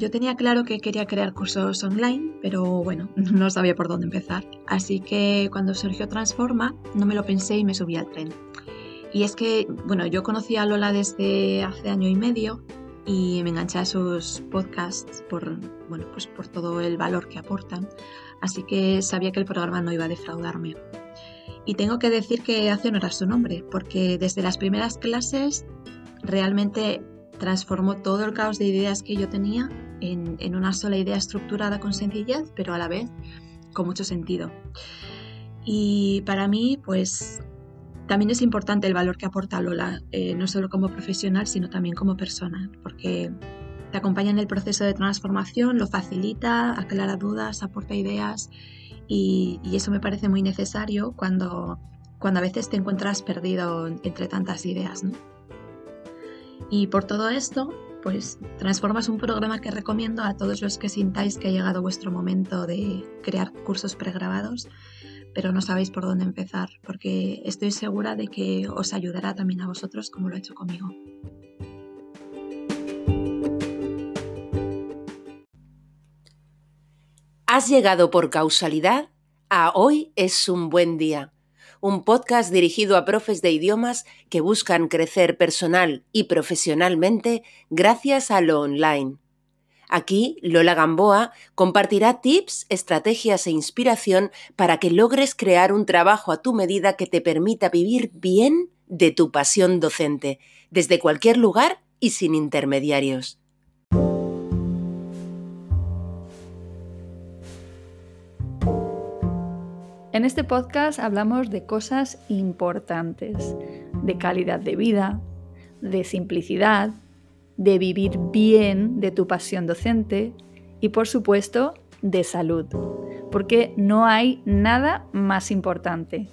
yo tenía claro que quería crear cursos online, pero bueno, no sabía por dónde empezar. Así que cuando surgió Transforma, no me lo pensé y me subí al tren. Y es que, bueno, yo conocí a Lola desde hace año y medio y me enganché a sus podcasts por, bueno, pues por todo el valor que aportan. Así que sabía que el programa no iba a defraudarme. Y tengo que decir que hace honor a su nombre, porque desde las primeras clases realmente transformó todo el caos de ideas que yo tenía en, una sola idea estructurada con sencillez, pero a la vez con mucho sentido. Y para mí, pues también es importante el valor que aporta Lola, eh, no solo como profesional, sino también como persona, porque te acompaña en el proceso de transformación, lo facilita, aclara dudas, aporta ideas y, eso me parece muy necesario cuando, cuando a veces te encuentras perdido entre tantas ideas. Y por todo esto, pues transformas un programa que recomiendo a todos los que sintáis que ha llegado vuestro momento de crear cursos pregrabados, pero no sabéis por dónde empezar, porque estoy segura de que os ayudará también a vosotros como lo ha hecho conmigo. Has llegado por causalidad a Hoy es un buen día un podcast dirigido a profes de idiomas que buscan crecer personal y profesionalmente gracias a lo online. Aquí, Lola Gamboa compartirá tips, estrategias e inspiración para que logres crear un trabajo a tu medida que te permita vivir bien de tu pasión docente, desde cualquier lugar y sin intermediarios. En este podcast hablamos de cosas importantes, de calidad de vida, de simplicidad, de vivir bien de tu pasión docente y por supuesto de salud, porque no hay nada más importante.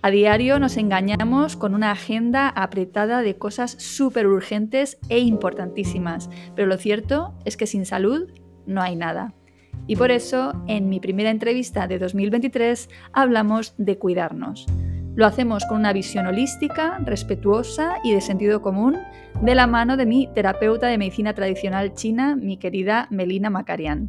A diario nos engañamos con una agenda apretada de cosas súper urgentes e importantísimas, pero lo cierto es que sin salud no hay nada. Y por eso, en mi primera entrevista de 2023, hablamos de cuidarnos. Lo hacemos con una visión holística, respetuosa y de sentido común, de la mano de mi terapeuta de medicina tradicional china, mi querida Melina Macarian.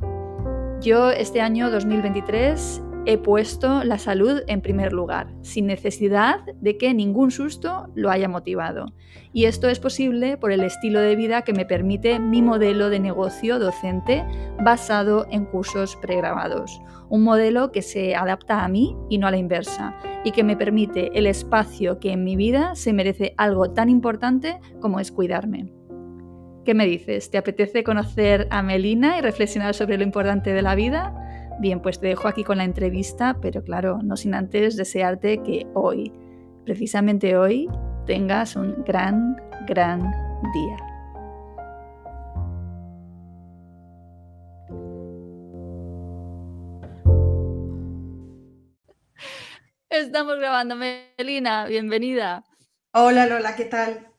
Yo este año 2023 he puesto la salud en primer lugar, sin necesidad de que ningún susto lo haya motivado. Y esto es posible por el estilo de vida que me permite mi modelo de negocio docente basado en cursos pregrabados. Un modelo que se adapta a mí y no a la inversa, y que me permite el espacio que en mi vida se merece algo tan importante como es cuidarme. ¿Qué me dices? ¿Te apetece conocer a Melina y reflexionar sobre lo importante de la vida? Bien, pues te dejo aquí con la entrevista, pero claro, no sin antes desearte que hoy, precisamente hoy, tengas un gran, gran día. Estamos grabando, Melina, bienvenida. Hola Lola, ¿qué tal?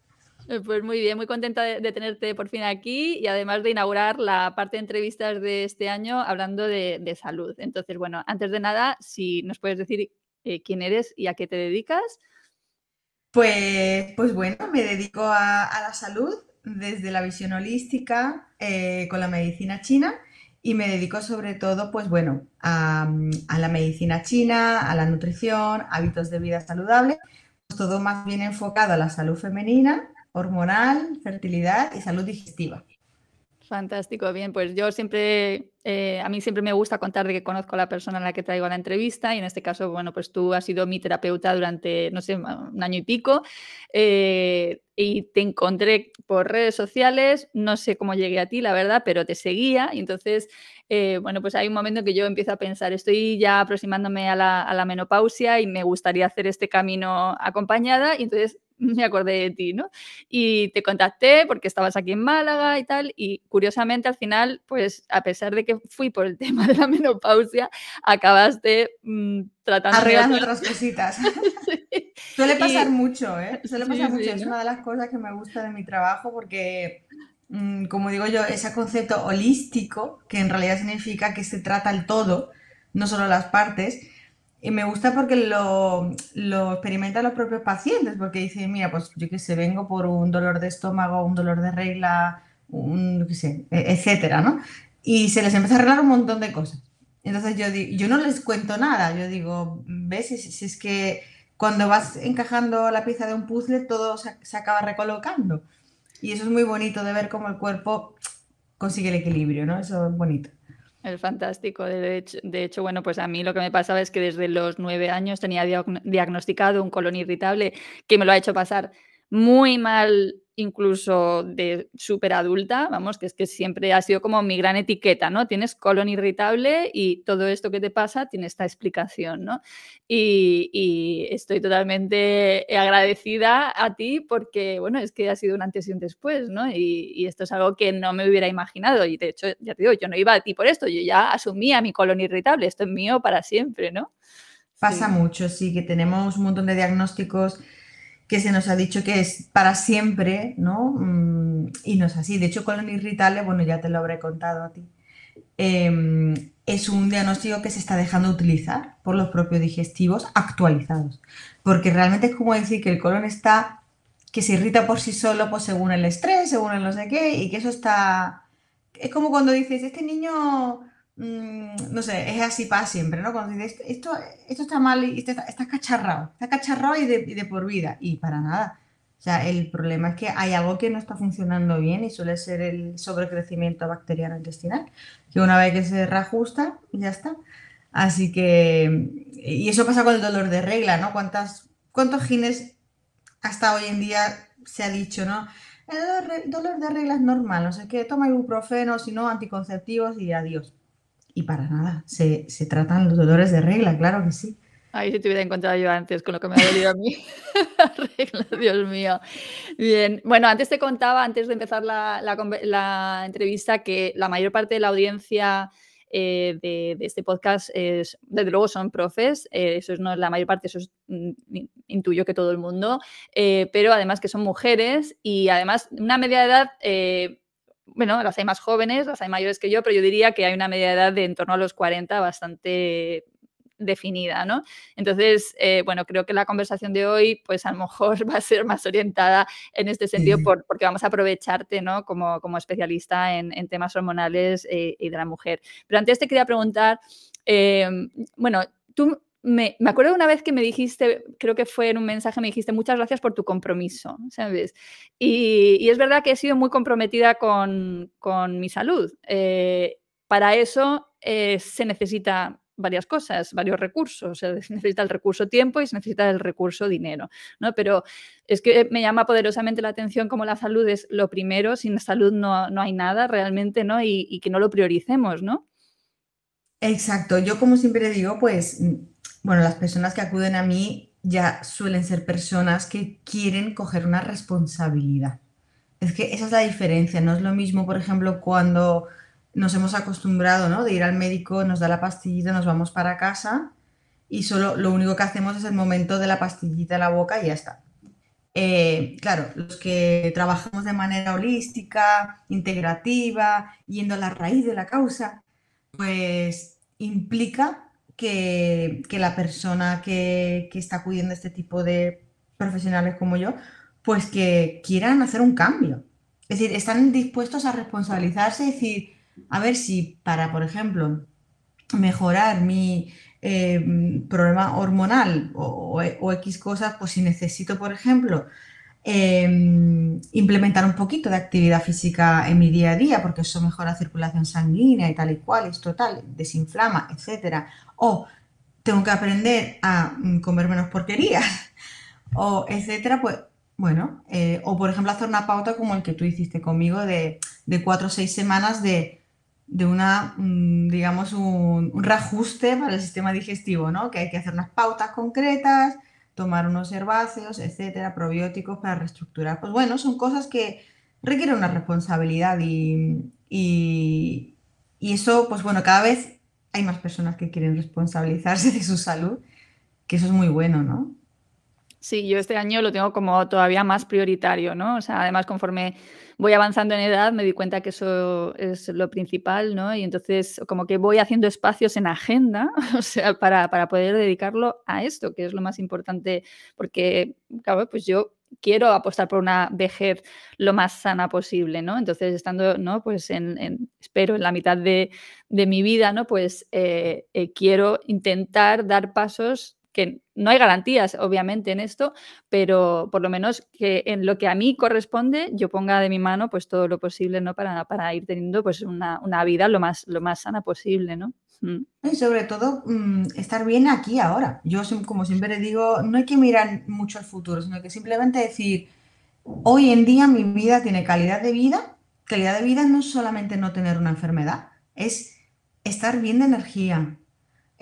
Eh, pues muy bien, muy contenta de, tenerte por fin aquí y además de inaugurar la parte de entrevistas de este año hablando de, salud. Entonces, bueno, antes de nada, si nos puedes decir eh, quién eres y a qué te dedicas. Pues, pues bueno, me dedico a, la salud desde la visión holística eh, con la medicina china y me dedico sobre todo, pues bueno, a, a la medicina china, a la nutrición, hábitos de vida saludable, pues todo más bien enfocado a la salud femenina hormonal, fertilidad y salud digestiva. Fantástico, bien, pues yo siempre, eh, a mí siempre me gusta contar de que conozco a la persona a la que traigo la entrevista y en este caso, bueno, pues tú has sido mi terapeuta durante, no sé, un año y pico eh, y te encontré por redes sociales, no sé cómo llegué a ti, la verdad, pero te seguía y entonces, eh, bueno, pues hay un momento que yo empiezo a pensar, estoy ya aproximándome a la, a la menopausia y me gustaría hacer este camino acompañada y entonces me acordé de ti, ¿no? Y te contacté porque estabas aquí en Málaga y tal, y curiosamente al final, pues a pesar de que fui por el tema de la menopausia, acabaste mm, tratando Arreglando otras cositas. Suele pasar mucho, ¿eh? Suele pasar mucho. Es una de las cosas que me gusta de mi trabajo porque, mm, como digo yo, ese concepto holístico, que en realidad significa que se trata el todo, no solo las partes, y me gusta porque lo, lo, experimentan los propios pacientes, porque dicen, mira, pues yo que sé, vengo por un dolor de estómago, un dolor de regla, un, qué sé, e, etcétera, ¿no? Y se les empieza a arreglar un montón de cosas. Entonces yo, yo no les cuento nada, yo digo, ves, si, es que cuando vas encajando la pieza de un puzzle todo se, se, acaba recolocando. Y eso es muy bonito de ver cómo el cuerpo consigue el equilibrio, ¿no? Eso es bonito. Es fantástico. De hecho, de hecho, bueno, pues a mí lo que me pasaba es que desde los nueve años tenía diagnosticado un colon irritable que me lo ha hecho pasar muy mal incluso de súper adulta, vamos, que es que siempre ha sido como mi gran etiqueta, ¿no? Tienes colon irritable y todo esto que te pasa tiene esta explicación, ¿no? Y, estoy totalmente agradecida a ti porque, bueno, es que ha sido un antes y un después, ¿no? Y, esto es algo que no me hubiera imaginado y de hecho, ya te digo, yo no iba a ti por esto, yo ya asumía mi colon irritable, esto es mío para siempre, ¿no? Pasa mucho, sí, que tenemos un montón de diagnósticos que se nos ha dicho que es para siempre, ¿no? Mm, y no es así. De hecho, colon irritable, bueno, ya te lo habré contado a ti, em, es un diagnóstico que se está dejando utilizar por los propios digestivos actualizados. Porque realmente es como decir que el colon está, que se irrita por sí solo, pues según el estrés, según el no sé qué, y que eso está... Es como cuando dices, este niño Mm, no sé, es así para siempre, ¿no? Cuando dices, esto, esto está mal y está, está cacharrado, está cacharrado y de, por vida, y para nada. O sea, el problema es que hay algo que no está funcionando bien y suele ser el sobrecrecimiento bacteriano intestinal, que una vez que se reajusta, ya está. Así que, y eso pasa con el dolor de regla, ¿no? ¿Cuántas, ¿Cuántos genes hasta hoy en día se ha dicho, ¿no? El dolor, de regla es normal, no sé qué, toma ibuprofeno, si no, anticonceptivos y adiós. Y para nada, se, tratan los dolores de regla, claro que sí. Ay, si te hubiera encontrado yo antes con lo que me ha dolido a mí. regla, Dios mío. Bien, bueno, antes te contaba, antes de empezar la, entrevista, que la mayor parte de la audiencia eh, de, este podcast es, desde luego son profes, eh, eso es no la mayor parte, eso es, mm, intuyo que todo el mundo, eh, pero además que son mujeres y además una media de edad bueno, las hay más jóvenes, las hay mayores que yo, pero yo diría que hay una media edad de en torno a los 40 bastante definida, ¿no? Entonces, eh, bueno, creo que la conversación de hoy, pues a lo mejor va a ser más orientada en este sentido porque vamos a aprovecharte, ¿no? Como, como especialista en, temas hormonales eh, y de la mujer. Pero antes te quería preguntar, eh, bueno, tú me, acuerdo una vez que me dijiste, creo que fue en un mensaje, me dijiste muchas gracias por tu compromiso, ¿sabes? Y, es verdad que he sido muy comprometida con, mi salud. Eh, para eso eh, se necesita varias cosas, varios recursos. Se necesita el recurso tiempo y se necesita el recurso dinero, ¿no? Pero es que me llama poderosamente la atención como la salud es lo primero, sin salud no, hay nada realmente, ¿no? Y, y que no lo prioricemos, ¿no? Exacto, yo como siempre digo, pues bueno, las personas que acuden a mí ya suelen ser personas que quieren coger una responsabilidad. Es que esa es la diferencia, no es lo mismo, por ejemplo, cuando nos hemos acostumbrado, ¿no? De ir al médico, nos da la pastillita, nos vamos para casa y solo lo único que hacemos es el momento de la pastillita en la boca y ya está. Eh, claro, los que trabajamos de manera holística, integrativa, yendo a la raíz de la causa, pues implica que, la persona que, está acudiendo a este tipo de profesionales como yo, pues que quieran hacer un cambio. Es decir, están dispuestos a responsabilizarse y decir, a ver si para, por ejemplo, mejorar mi eh, problema hormonal o, o, X cosas, pues si necesito, por ejemplo, Em, implementar un poquito de actividad física en mi día a día, porque eso mejora la circulación sanguínea y tal y cual, es total, desinflama, etcétera. O tengo que aprender a mm, comer menos porquerías, o etcétera, pues bueno, eh, o por ejemplo hacer una pauta como el que tú hiciste conmigo de, cuatro o seis semanas de, una, mm, digamos, un, un, reajuste para el sistema digestivo, ¿no? Que hay que hacer unas pautas concretas, tomar unos herbáceos, etcétera, probióticos para reestructurar. Pues bueno, son cosas que requieren una responsabilidad y, y, eso, pues bueno, cada vez hay más personas que quieren responsabilizarse de su salud, que eso es muy bueno, ¿no? Sí, yo este año lo tengo como todavía más prioritario, ¿no? O sea, además conforme voy avanzando en edad me di cuenta que eso es lo principal, ¿no? Y entonces como que voy haciendo espacios en agenda, o sea, para, para poder dedicarlo a esto, que es lo más importante, porque, claro, pues yo quiero apostar por una vejez lo más sana posible, ¿no? Entonces, estando, ¿no? Pues en, espero, en la mitad de, mi vida, ¿no? Pues eh, eh, quiero intentar dar pasos que no hay garantías, obviamente, en esto, pero por lo menos que en lo que a mí corresponde, yo ponga de mi mano pues todo lo posible, ¿no? Para, para ir teniendo pues una, vida lo más, lo más sana posible, ¿no? Mm. Y sobre todo mm, estar bien aquí ahora. Yo, como siempre digo, no hay que mirar mucho al futuro, sino que simplemente decir, hoy en día mi vida tiene calidad de vida. Calidad de vida no es solamente no tener una enfermedad, es estar bien de energía,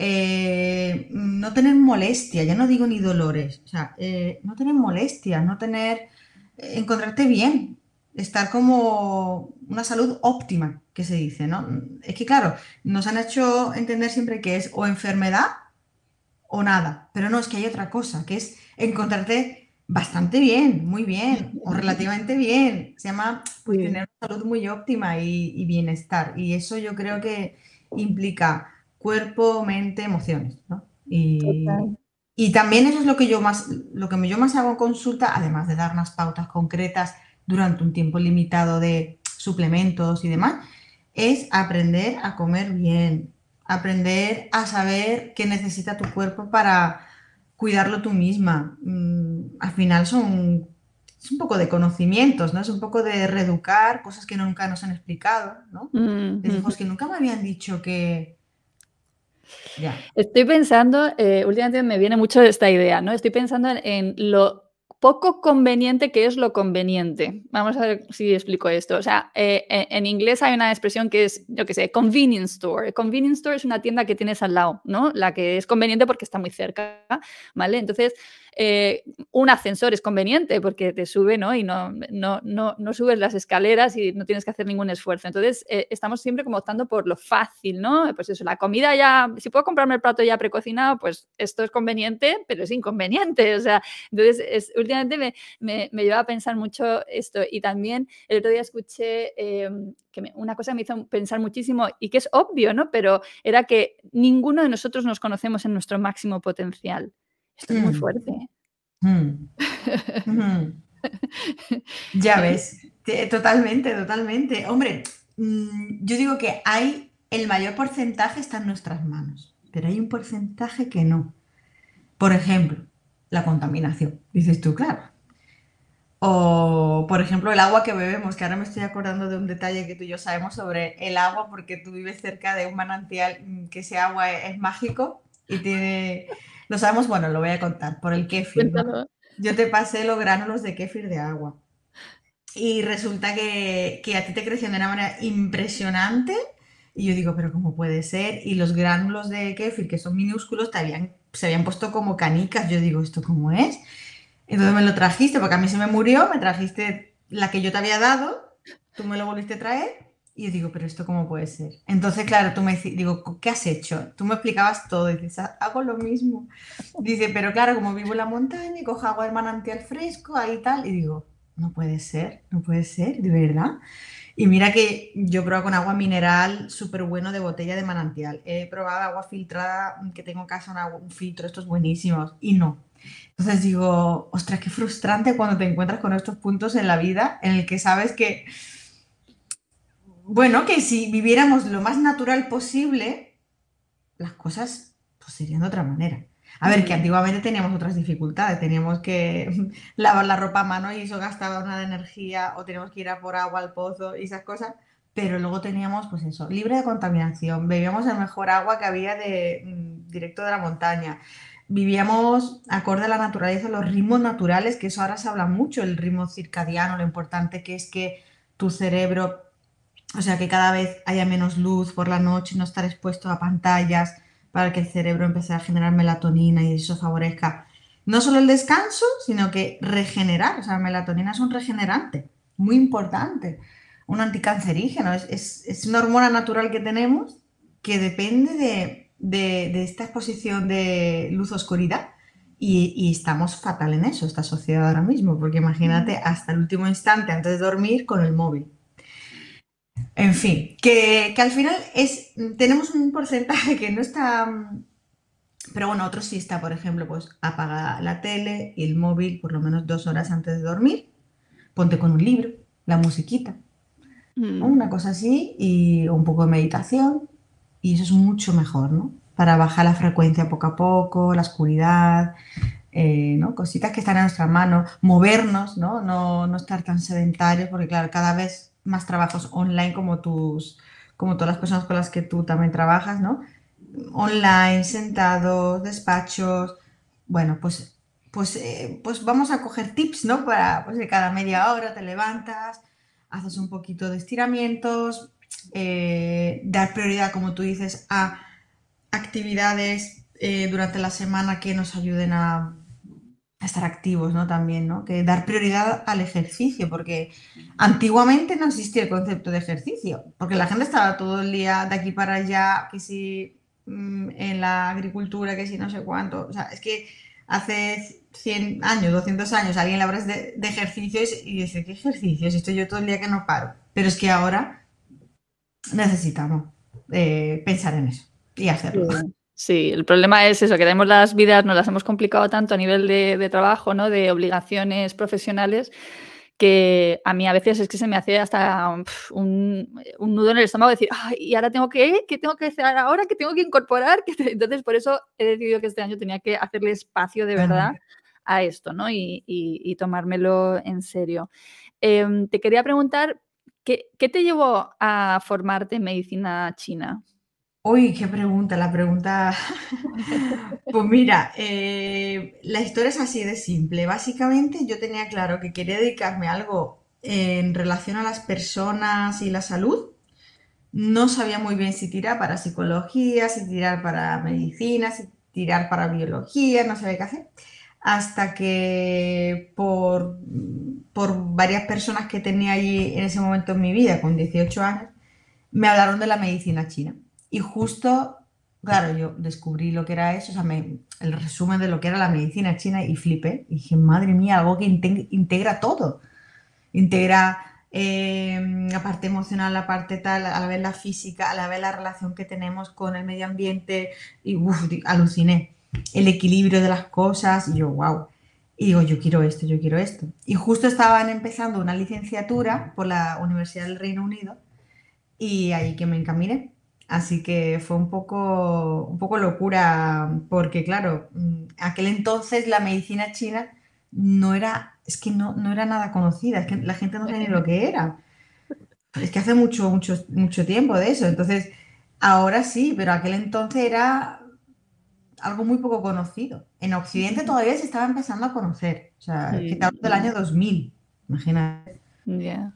eh, no tener molestia, ya no digo ni dolores, o sea, eh, no tener molestia, no tener, eh, encontrarte bien, estar como una salud óptima, que se dice, ¿no? Es que claro, nos han hecho entender siempre que es o enfermedad o nada, pero no, es que hay otra cosa, que es encontrarte bastante bien, muy bien, o relativamente bien, se llama pues, tener una salud muy óptima y, y bienestar, y eso yo creo que implica cuerpo, mente, emociones, ¿no? Y, y, también eso es lo que yo más, lo que yo más hago en consulta, además de dar unas pautas concretas durante un tiempo limitado de suplementos y demás, es aprender a comer bien, aprender a saber qué necesita tu cuerpo para cuidarlo tú misma. Mm, al final son es un poco de conocimientos, ¿no? Es un poco de reeducar cosas que nunca nos han explicado, ¿no? Mm, que nunca me habían dicho que, Estoy pensando, eh, últimamente me viene mucho esta idea, ¿no? Estoy pensando en, lo poco conveniente que es lo conveniente. Vamos a ver si explico esto. O sea, eh, en inglés hay una expresión que es, yo qué sé, convenience store. Convenience store es una tienda que tienes al lado, ¿no? La que es conveniente porque está muy cerca, ¿vale? Entonces, eh, un ascensor es conveniente porque te sube, ¿no? Y no, no, no, no, subes las escaleras y no tienes que hacer ningún esfuerzo. Entonces, eh, estamos siempre como optando por lo fácil, ¿no? Pues eso, la comida ya, si puedo comprarme el plato ya precocinado, pues esto es conveniente, pero es inconveniente. O sea, entonces, es, últimamente me, me, me, lleva a pensar mucho esto. Y también el otro día escuché em, que una cosa que me hizo pensar muchísimo y que es obvio, ¿no? Pero era que ninguno de nosotros nos conocemos en nuestro máximo potencial. Esto es muy mm. fuerte. Mm. Mm. ya ves, totalmente, totalmente. Hombre, yo digo que hay el mayor porcentaje está en nuestras manos, pero hay un porcentaje que no. Por ejemplo, la contaminación. Dices tú, claro. O, por ejemplo, el agua que bebemos, que ahora me estoy acordando de un detalle que tú y yo sabemos sobre el agua, porque tú vives cerca de un manantial que ese agua es mágico y tiene lo sabemos, bueno, lo voy a contar, por el kéfir. Yo te pasé los gránulos de kéfir de agua. Y resulta que, a ti te crecían de una manera impresionante. Y yo digo, pero ¿cómo puede ser? Y los gránulos de kéfir, que son minúsculos, te habían, se habían puesto como canicas. Yo digo, ¿esto cómo es? Entonces me lo trajiste, porque a mí se me murió, me trajiste la que yo te había dado, tú me lo volviste a traer y yo digo, pero esto cómo puede ser. Entonces, claro, tú me digo, ¿qué has hecho? Tú me explicabas todo, y dices, ah, hago lo mismo. Dice, pero claro, como vivo en la montaña y cojo agua del manantial fresco, ahí tal, y digo, no puede ser, no puede ser, de verdad. Y mira que yo probado con agua mineral súper bueno de botella de manantial. He probado agua filtrada, que tengo en casa un, un filtro, estos buenísimos, y no. Entonces digo, ostras, qué frustrante cuando te encuentras con estos puntos en la vida en el que sabes que bueno, que si viviéramos lo más natural posible, las cosas pues, serían de otra manera. A ver, que antiguamente teníamos otras dificultades, teníamos que lavar la ropa a mano y eso gastaba una de energía, o teníamos que ir a por agua al pozo y esas cosas, pero luego teníamos, pues eso, libre de contaminación, bebíamos el mejor agua que había de, mm, directo de la montaña, vivíamos acorde a la naturaleza, los ritmos naturales, que eso ahora se habla mucho, el ritmo circadiano, lo importante que es que tu cerebro o sea, que cada vez haya menos luz por la noche, no estar expuesto a pantallas para que el cerebro empiece a generar melatonina y eso favorezca no solo el descanso, sino que regenerar. O sea, la melatonina es un regenerante muy importante, un anticancerígeno. Es, una hormona natural que tenemos que depende de, esta exposición de luz-oscuridad. Y, y, estamos fatal en eso, esta sociedad ahora mismo, porque imagínate hasta el último instante antes de dormir con el móvil. En fin, que, al final es, tenemos un porcentaje que no está, pero bueno, otro sí está, por ejemplo, pues apaga la tele y el móvil por lo menos dos horas antes de dormir, ponte con un libro, la musiquita, Mm. una cosa así y un poco de meditación y eso es mucho mejor, ¿no? Para bajar la frecuencia poco a poco, la oscuridad, eh, ¿no? Cositas que están en nuestra mano, movernos, ¿no? ¿no? No estar tan sedentarios porque claro, cada vez más trabajos online como tus, como todas las personas con las que tú también trabajas, ¿no? Online, sentados, despachos, bueno, pues, pues, eh, pues vamos a coger tips, ¿no? Para, pues cada media hora te levantas, haces un poquito de estiramientos, eh, dar prioridad, como tú dices, a actividades eh, durante la semana que nos ayuden a estar activos, ¿no? También, ¿no? Que dar prioridad al ejercicio, porque antiguamente no existía el concepto de ejercicio, porque la gente estaba todo el día de aquí para allá, que si mm, en la agricultura, que si no sé cuánto, o sea, es que hace 100 años, 200 años, alguien le hablas de, de ejercicios y dice, ¿qué ejercicios? Estoy yo todo el día que no paro. Pero es que ahora necesitamos eh, pensar en eso y hacerlo. Sí. Sí, el problema es eso, que tenemos las vidas, nos las hemos complicado tanto a nivel de, de, trabajo, ¿no? de obligaciones profesionales, que a mí a veces es que se me hace hasta un, un nudo en el estómago decir, Ay, y ahora tengo que, ¿qué tengo que hacer ahora? ¿Qué tengo que incorporar? Entonces, por eso he decidido que este año tenía que hacerle espacio de verdad a esto, ¿no? Y, y, y tomármelo en serio. Eh, te quería preguntar, ¿qué, ¿qué te llevó a formarte en medicina china? Uy, qué pregunta, la pregunta. Pues mira, eh, la historia es así de simple. Básicamente yo tenía claro que quería dedicarme a algo en relación a las personas y la salud. No sabía muy bien si tirar para psicología, si tirar para medicina, si tirar para biología, no sabía qué hacer. Hasta que por, por varias personas que tenía allí en ese momento en mi vida, con 18 años, me hablaron de la medicina china. Y justo, claro, yo descubrí lo que era eso, o sea, me, el resumen de lo que era la medicina china y flipé. Y dije, madre mía, algo que integra todo. Integra eh, la parte emocional, la parte tal, a la vez la física, a la vez la relación que tenemos con el medio ambiente. Y uf, aluciné. El equilibrio de las cosas. Y yo, wow. Y digo, yo quiero esto, yo quiero esto. Y justo estaban empezando una licenciatura por la Universidad del Reino Unido. Y ahí que me encaminé. Así que fue un poco, un poco locura, porque claro, aquel entonces la medicina china no era, es que no, no era nada conocida, es que la gente no sabía lo que era. Es que hace mucho, mucho, mucho tiempo de eso. Entonces, ahora sí, pero aquel entonces era algo muy poco conocido. En Occidente todavía se estaba empezando a conocer. O sea, sí, que del año 2000, imagínate. Yeah.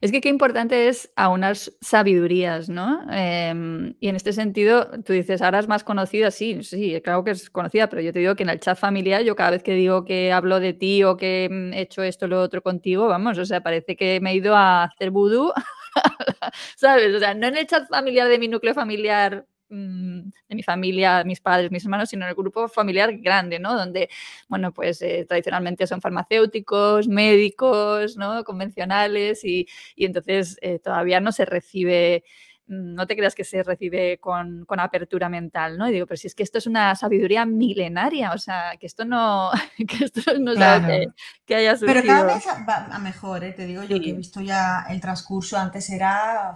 Es que qué importante es aunar sabidurías, ¿no? Eh, y en este sentido, tú dices, ahora es más conocida, sí, sí, claro que es conocida, pero yo te digo que en el chat familiar, yo cada vez que digo que hablo de ti o que he hecho esto o lo otro contigo, vamos, o sea, parece que me he ido a hacer vudú, ¿sabes? O sea, no en el chat familiar de mi núcleo familiar de mi familia, mis padres, mis hermanos, sino en el grupo familiar grande, ¿no? Donde, bueno, pues eh, tradicionalmente son farmacéuticos, médicos, ¿no? Convencionales y, y entonces eh, todavía no se recibe, no te creas que se recibe con, con, apertura mental, ¿no? Y digo, pero si es que esto es una sabiduría milenaria, o sea, que esto no, que esto no es Claro. que, que haya surgido. Pero cada vez va a mejor, ¿eh? Te digo yo que he visto ya el transcurso, antes era...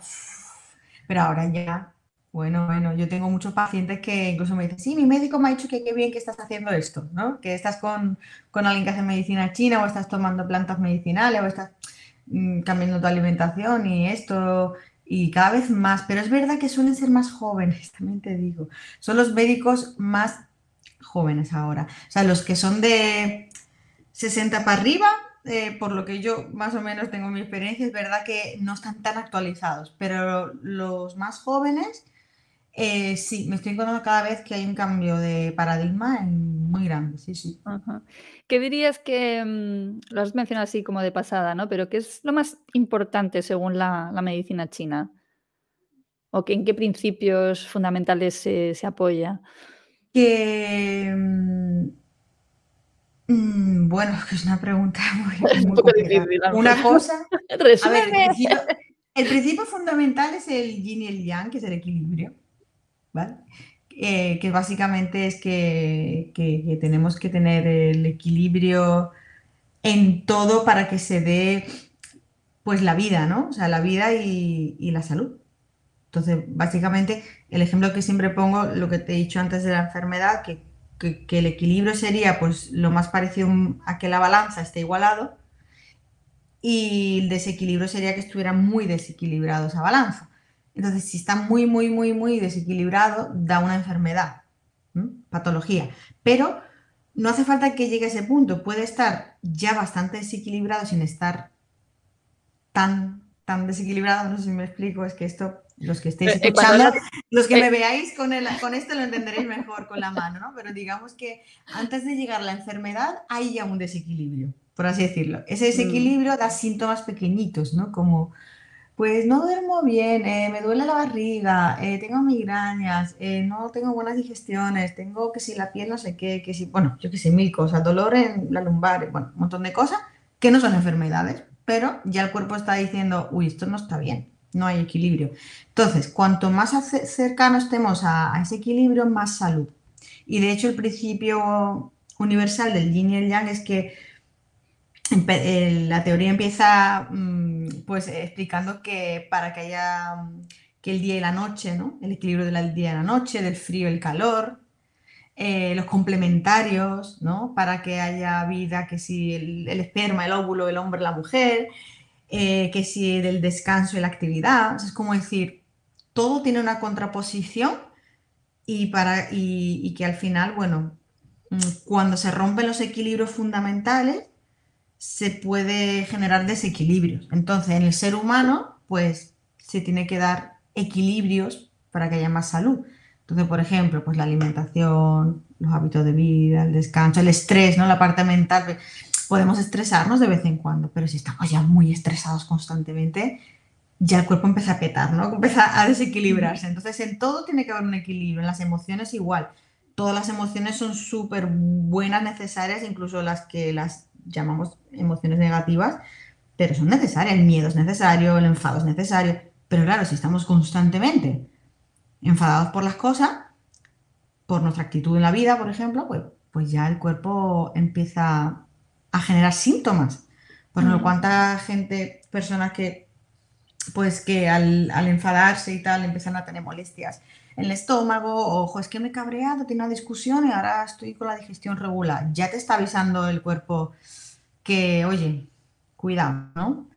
Pero ahora ya... Bueno, bueno, yo tengo muchos pacientes que incluso me dicen, sí, mi médico me ha dicho que qué bien que estás haciendo esto, ¿no? Que estás con, con alguien que hace medicina china o estás tomando plantas medicinales o estás mm, cambiando tu alimentación y esto y cada vez más. Pero es verdad que suelen ser más jóvenes, también te digo. Son los médicos más jóvenes ahora. O sea, los que son de 60 para arriba, eh, por lo que yo más o menos tengo mi experiencia, es verdad que no están tan actualizados, pero los más jóvenes, eh, sí, me estoy encontrando cada vez que hay un cambio de paradigma muy grande, sí, sí. Ajá. ¿Qué dirías que, mm, lo has mencionado así como de pasada, ¿no? Pero ¿qué es lo más importante según la, la medicina china? ¿O que en qué principios fundamentales se, se apoya? Que, mm, mm, bueno, que es una pregunta muy, Es complicada. difícil, Una cosa, principio, el principio fundamental es el yin y el yang, que es el equilibrio, ¿vale? eh, que básicamente es que, tenemos que tener el equilibrio en todo para que se dé pues la vida, ¿no? O sea, la vida y, la salud. Entonces, básicamente, el ejemplo que siempre pongo, lo que te he dicho antes de la enfermedad, que, que el equilibrio sería pues lo más parecido a que la balanza esté igualado y el desequilibrio sería que estuviera muy desequilibrado esa balanza. Entonces, si está muy, muy, muy, muy desequilibrado, da una enfermedad, patología. Pero no hace falta que llegue a ese punto, puede estar ya bastante desequilibrado sin estar tan, tan desequilibrado, no sé si me explico, es que esto, los que estéis eh, escuchando, los que me eh. veáis con, el, con esto lo entenderéis mejor con la mano, ¿no? Pero digamos que antes de llegar a la enfermedad hay ya un desequilibrio, por así decirlo. Ese mm. desequilibrio da síntomas pequeñitos, ¿no? Como pues no duermo bien, eh, me duele la barriga, eh, tengo migrañas, eh, no tengo buenas digestiones, tengo que si la piel no sé qué, que si, bueno, yo que sé, mil cosas, dolor en la lumbar, bueno, un montón de cosas que no son enfermedades, pero ya el cuerpo está diciendo, uy, esto no está bien, no hay equilibrio. Entonces, cuanto más cercano estemos a, ese equilibrio, más salud. Y de hecho, el principio universal del yin y el yang es que la teoría empieza mm, pues explicando que para que haya mm, que el día y la noche, ¿no? El equilibrio del día y la noche, del frío y el calor, eh, los complementarios, ¿no? Para que haya vida, que si el, esperma, el óvulo, el hombre, la mujer, eh, que si del descanso y la actividad. es como decir, todo tiene una contraposición y, para, y que al final, bueno, mm, cuando se rompen los equilibrios fundamentales, se puede generar desequilibrios. Entonces, en el ser humano, pues se tiene que dar equilibrios para que haya más salud. Entonces, por ejemplo, pues la alimentación, los hábitos de vida, el descanso, el estrés, ¿no? La parte mental. Podemos estresarnos de vez en cuando, pero si estamos ya muy estresados constantemente, ya el cuerpo empieza a petar, ¿no? Empieza a desequilibrarse. Entonces, en todo tiene que haber un equilibrio, en las emociones igual. Todas las emociones son súper buenas, necesarias, incluso las que las llamamos emociones negativas, pero son necesarias. El miedo es necesario, el enfado es necesario. Pero claro, si estamos constantemente enfadados por las cosas, por nuestra actitud en la vida, por ejemplo, pues, pues ya el cuerpo empieza a generar síntomas. Por ejemplo, mm. cuánta gente, personas que, pues que al, al, enfadarse y tal, empiezan a tener molestias el estómago, ojo, es que me he cabreado, tengo una discusión y ahora estoy con la digestión regular. Ya te está avisando el cuerpo que, oye, cuidado, ¿no?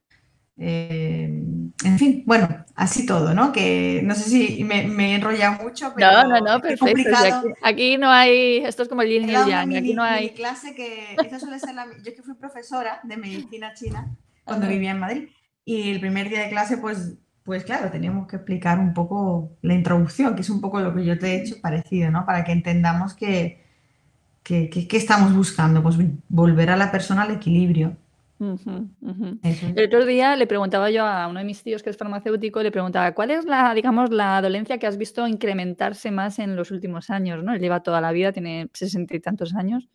Eh, en fin, bueno, así todo, ¿no? Que no sé si me, he enrollado mucho, pero no, no, no, perfecto. Aquí, no hay, esto es como el yin y el yang, aquí no hay. clase que, esa suele ser la, yo que fui profesora de medicina china cuando vivía en Madrid y el primer día de clase, pues, pues claro, teníamos que explicar un poco la introducción, que es un poco lo que yo te he hecho parecido, ¿no? Para que entendamos que, ¿Qué, estamos buscando? Pues volver a la persona al equilibrio. El otro día le preguntaba yo a uno de mis tíos que es farmacéutico, le preguntaba, ¿cuál es la, digamos, la dolencia que has visto incrementarse más en los últimos años? ¿no? Él lleva toda la vida, tiene sesenta y tantos años,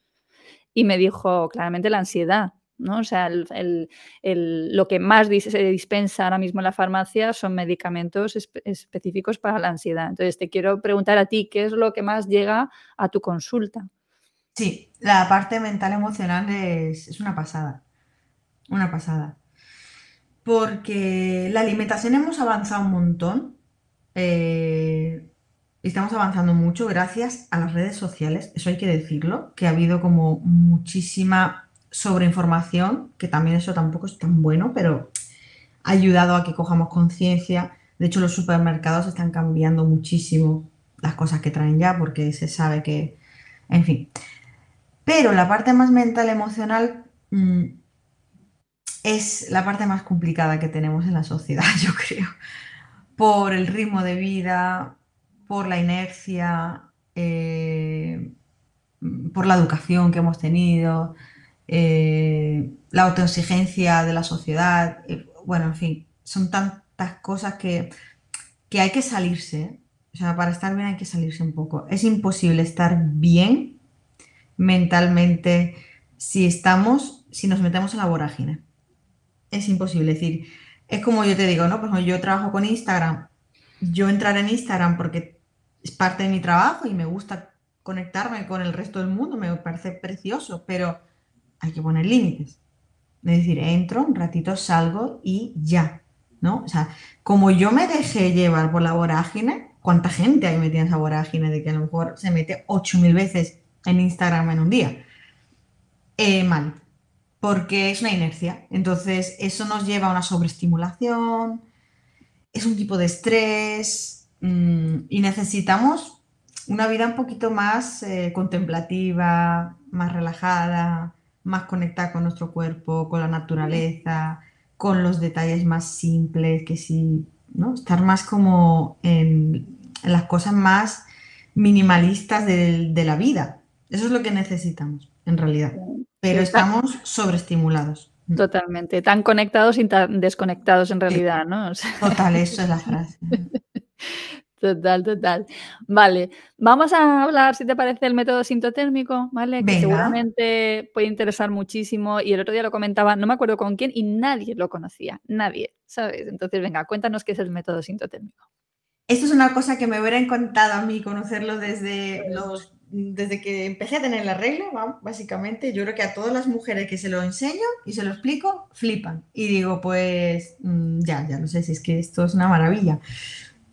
y me dijo claramente la ansiedad. ¿No? O sea, lo que más se dispensa ahora mismo en la farmacia son medicamentos específicos para la ansiedad. Entonces, te quiero preguntar a ti, ¿qué es lo que más llega a tu consulta? Sí, la parte mental emocional es, una pasada, una pasada. Porque la alimentación hemos avanzado un montón, eh, estamos avanzando mucho gracias a las redes sociales, eso hay que decirlo, que ha habido como muchísima sobreinformación, que también eso tampoco es tan bueno, pero ha ayudado a que cojamos conciencia. De hecho, los supermercados están cambiando muchísimo las cosas que traen ya, porque se sabe que, en fin. Pero la parte más mental, emocional, mm, es la parte más complicada que tenemos en la sociedad, yo creo. Por el ritmo de vida, por la inercia, eh, por la educación que hemos tenido, eh, la autoexigencia de la sociedad. Eh, bueno, en fin, son tantas cosas que, que hay que salirse. O sea, para estar bien hay que salirse un poco. Es imposible estar bien mentalmente si estamos, si nos metemos en la vorágine. Es imposible. Es decir, es como yo te digo, ¿no? Por ejemplo, yo trabajo con Instagram. Yo entrar en Instagram porque es parte de mi trabajo y me gusta conectarme con el resto del mundo, me parece precioso, pero hay que poner límites. Es decir, entro, un ratito salgo y ya, ¿no? O sea, como yo me dejé llevar por la vorágine, ¿cuánta gente hay metida en esa vorágine de que a lo mejor se mete 8.000 veces en Instagram en un día? Eh, mal, porque es una inercia. Entonces, eso nos lleva a una sobreestimulación, es un tipo de estrés mm, y necesitamos una vida un poquito más eh, contemplativa, más relajada, más conectada con nuestro cuerpo, con la naturaleza, con los detalles más simples, que sí, ¿no? Estar más como en, las cosas más minimalistas de, la vida. Eso es lo que necesitamos, en realidad. Pero estamos sobreestimulados. Totalmente, tan conectados y tan desconectados en realidad, ¿no? Total, eso es la frase. Total, total. Vale, vamos a hablar, si te parece, del método sintotérmico, ¿vale? Que seguramente puede interesar muchísimo. Y el otro día lo comentaba, no me acuerdo con quién, y nadie lo conocía, nadie, ¿sabes? Entonces, venga, cuéntanos qué es el método sintotérmico. Esto es una cosa que me hubiera encantado a mí conocerlo desde los desde que empecé a tener la regla, básicamente, yo creo que a todas las mujeres que se lo enseño y se lo explico, flipan. Y digo, pues mm, ya, ya no sé si es que esto es una maravilla.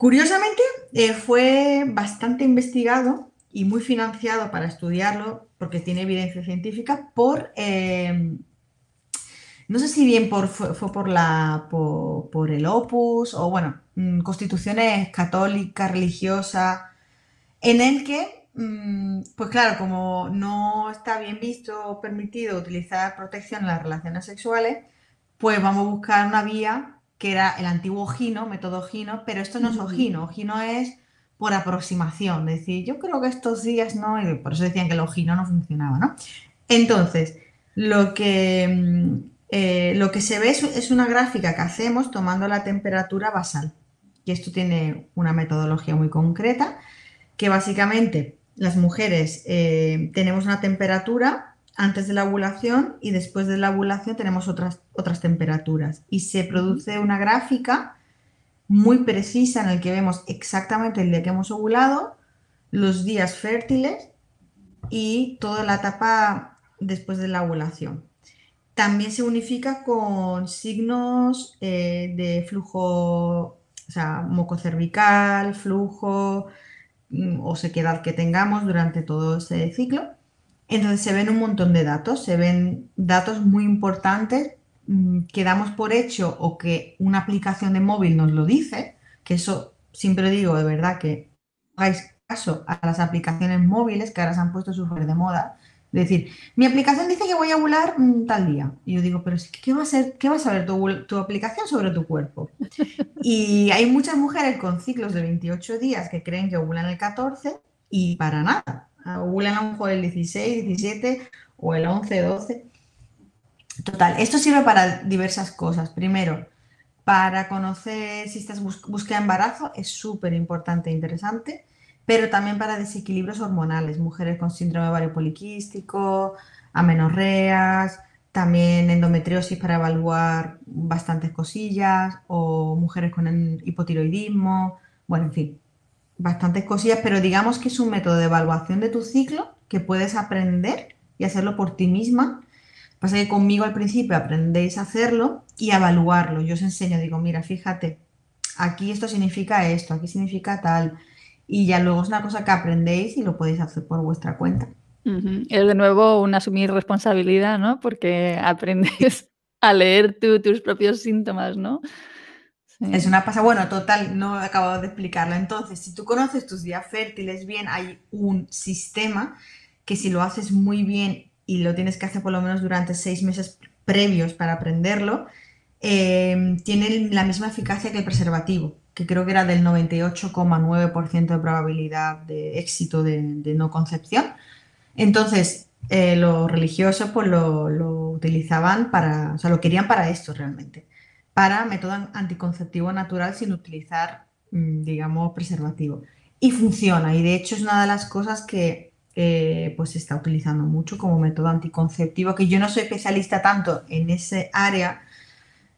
Curiosamente, eh, fue bastante investigado y muy financiado para estudiarlo, porque tiene evidencia científica, por, em, no sé si bien por, fue, por, la, por, el opus o, bueno, mm, constituciones católicas, religiosas, en el que, mm, pues claro, como no está bien visto o permitido utilizar protección en las relaciones sexuales, pues vamos a buscar una vía que era el antiguo Ojino, método Ojino, pero esto no es Ojino, Ojino es por aproximación, es decir, yo creo que estos días no, y por eso decían que el Ojino no funcionaba, ¿no? Entonces, lo que, mm, eh, lo que se ve es, una gráfica que hacemos tomando la temperatura basal, y esto tiene una metodología muy concreta, que básicamente las mujeres eh, tenemos una temperatura antes de la ovulación y después de la ovulación tenemos otras, otras temperaturas. Y se produce una gráfica muy precisa en el que vemos exactamente el día que hemos ovulado, los días fértiles y toda la etapa después de la ovulación. También se unifica con signos eh, de flujo, o sea, moco cervical, flujo mm, o sequedad que tengamos durante todo ese ciclo. Entonces se ven un montón de datos, se ven datos muy importantes mm, que damos por hecho o que una aplicación de móvil nos lo dice, que eso siempre digo de verdad que hagáis caso a las aplicaciones móviles que ahora se han puesto súper de moda. Es decir, mi aplicación dice que voy a ovular mm, tal día. Y yo digo, pero ¿qué va a, ser, qué va a saber tu, tu aplicación sobre tu cuerpo? Y hay muchas mujeres con ciclos de 28 días que creen que ovulan el 14 y para nada ovulan a lo mejor el 16, 17 o el 11, 12. Total, esto sirve para diversas cosas. Primero, para conocer si estás bus búsqueda de embarazo es súper importante e interesante, pero también para desequilibrios hormonales, mujeres con síndrome ovario poliquístico, amenorreas, también endometriosis para evaluar bastantes cosillas, o mujeres con hipotiroidismo, bueno, en fin, bastantes cosillas, pero digamos que es un método de evaluación de tu ciclo que puedes aprender y hacerlo por ti misma. Pasa que conmigo al principio aprendéis a hacerlo y a evaluarlo. Yo os enseño, digo, mira, fíjate, aquí esto significa esto, aquí significa tal. Y ya luego es una cosa que aprendéis y lo podéis hacer por vuestra cuenta. Es de nuevo un asumir responsabilidad, ¿no? Porque aprendes a leer tú tus propios síntomas, ¿no? Es una pasada. Bueno, total, no he acabado de explicarlo. Entonces, si tú conoces tus días fértiles bien, hay un sistema que si lo haces muy bien y lo tienes que hacer por lo menos durante seis meses previos para aprenderlo, em, tiene la misma eficacia que el preservativo, que creo que era del 98,9% de probabilidad de éxito de, no concepción. Entonces, eh, los religiosos pues lo, lo utilizaban para, o sea, lo querían para esto realmente para método anticonceptivo natural sin utilizar, mm, digamos, preservativo. Y funciona, y de hecho es una de las cosas que pues se está utilizando mucho como método anticonceptivo, que yo no soy especialista tanto en ese área,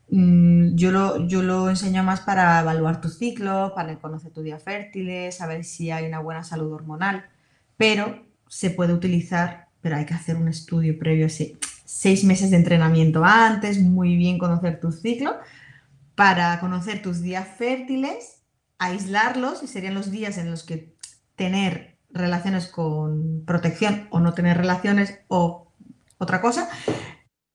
mm, yo lo, yo lo enseño más para evaluar tu ciclo, para conocer tu día fértil, saber si hay una buena salud hormonal, pero se puede utilizar, pero hay que hacer un estudio previo, seis meses de entrenamiento antes, muy bien conocer tu ciclo, para conocer tus días fértiles, aislarlos, y serían los días en los que tener relaciones con protección o no tener relaciones o otra cosa,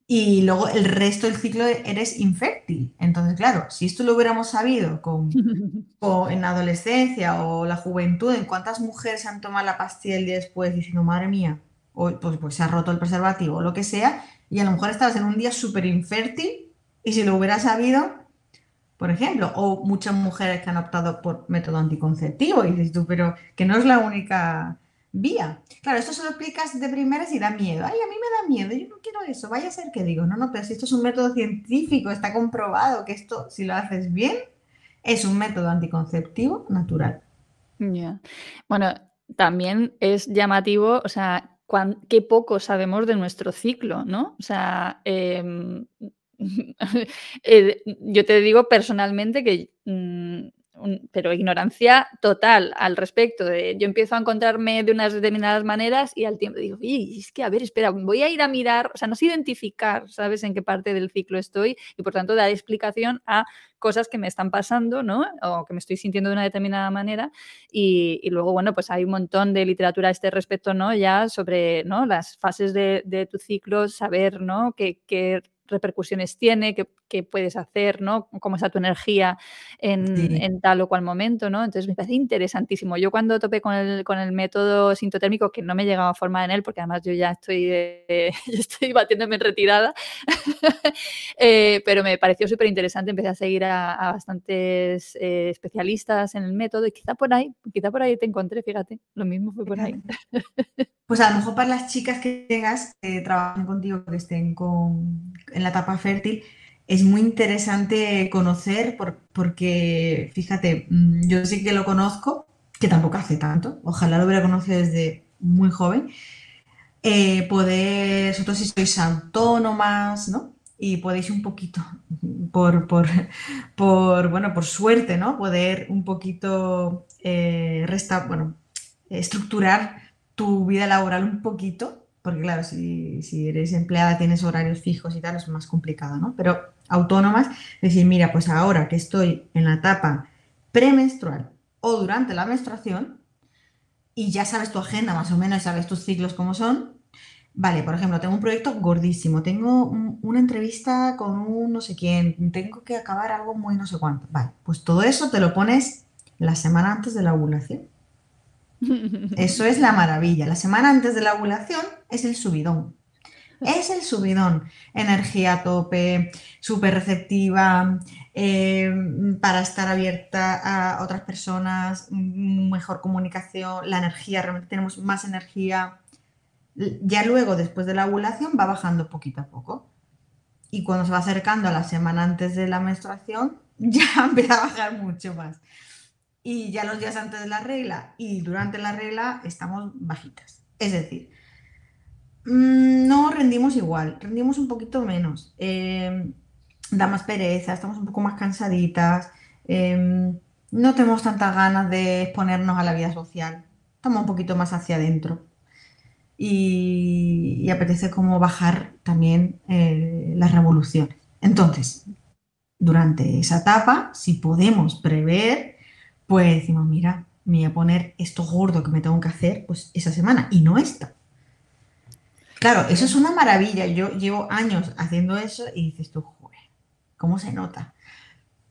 y luego el resto del ciclo eres infértil. Entonces, claro, si esto lo hubiéramos sabido con, en adolescencia o la juventud, en cuántas mujeres han tomado la pastilla el día después diciendo, madre mía, o, pues, pues se ha roto el preservativo o lo que sea, y a lo mejor estabas en un día súper infértil y si lo hubieras sabido, por ejemplo, o muchas mujeres que han optado por método anticonceptivo y dices tú, pero que no es la única vía. Claro, esto se lo explicas de primeras y da miedo. Ay, a mí me da miedo, yo no quiero eso. Vaya a ser que digo, no, no, pero si esto es un método científico, está comprobado que esto, si lo haces bien, es un método anticonceptivo natural. Ya. Bueno, también es llamativo, o sea, qué poco sabemos de nuestro ciclo, ¿no? O sea, em, eh, yo te digo personalmente que pero ignorancia total al respecto. De, yo empiezo a encontrarme de unas determinadas maneras y al tiempo digo, y es que, a ver, espera, voy a ir a mirar, o sea, no sé identificar, ¿sabes?, en qué parte del ciclo estoy y por tanto dar explicación a cosas que me están pasando, ¿no? O que me estoy sintiendo de una determinada manera. Y, luego, bueno, pues hay un montón de literatura a este respecto, ¿no? Ya sobre, ¿no? Las fases de, de tu ciclo, saber, ¿no? Qué, qué repercusiones tiene, qué, puedes hacer, ¿no? Cómo está tu energía en, tal o cual momento, ¿no? Entonces me parece interesantísimo. Yo cuando topé con el, con el método sintotérmico, que no me llegaba a formar en él, porque además yo ya estoy, estoy batiéndome en retirada, eh, pero me pareció súper interesante. Empecé a seguir a, bastantes eh, especialistas en el método y quizá por ahí, quizá por ahí te encontré, fíjate, lo mismo fue por ahí. Pues a lo mejor para las chicas que tengas, que trabajen contigo, que estén con, en la etapa fértil, es muy interesante conocer porque, fíjate, mm, yo sí que lo conozco, que tampoco hace tanto, ojalá lo hubiera conocido desde muy joven, eh, poder, vosotros si sois autónomas, ¿no? Y podéis un poquito, por, por, por bueno, por suerte, ¿no? Poder un poquito eh, bueno, estructurar tu vida laboral un poquito porque claro, si, eres empleada, tienes horarios fijos y tal, es más complicado, ¿no? Pero autónomas, decir, mira, pues ahora que estoy en la etapa premenstrual o durante la menstruación, y ya sabes tu agenda más o menos, sabes tus ciclos cómo son, vale, por ejemplo, tengo un proyecto gordísimo, tengo una entrevista con un no sé quién, tengo que acabar algo muy no sé cuánto, vale, pues todo eso te lo pones la semana antes de la ovulación. Eso es la maravilla. La semana antes de la ovulación es el subidón. Es el subidón. Energía a tope, súper receptiva, eh, para estar abierta a otras personas, mejor comunicación, la energía, realmente tenemos más energía. Ya luego, después de la ovulación, va bajando poquito a poco. Y cuando se va acercando a la semana antes de la menstruación, ya empieza a bajar mucho más y ya los días antes de la regla y durante la regla estamos bajitas. Es decir, mm, no rendimos igual, rendimos un poquito menos, em, da más pereza, estamos un poco más cansaditas, em, no tenemos tantas ganas de exponernos a la vida social, estamos un poquito más hacia adentro. Y, apetece como bajar también eh, las revoluciones. Entonces, durante esa etapa, si podemos prever pues decimos, mira, me voy a poner esto gordo que me tengo que hacer pues esa semana y no esta. Claro, eso es una maravilla. Yo llevo años haciendo eso y dices tú, joder, ¿cómo se nota?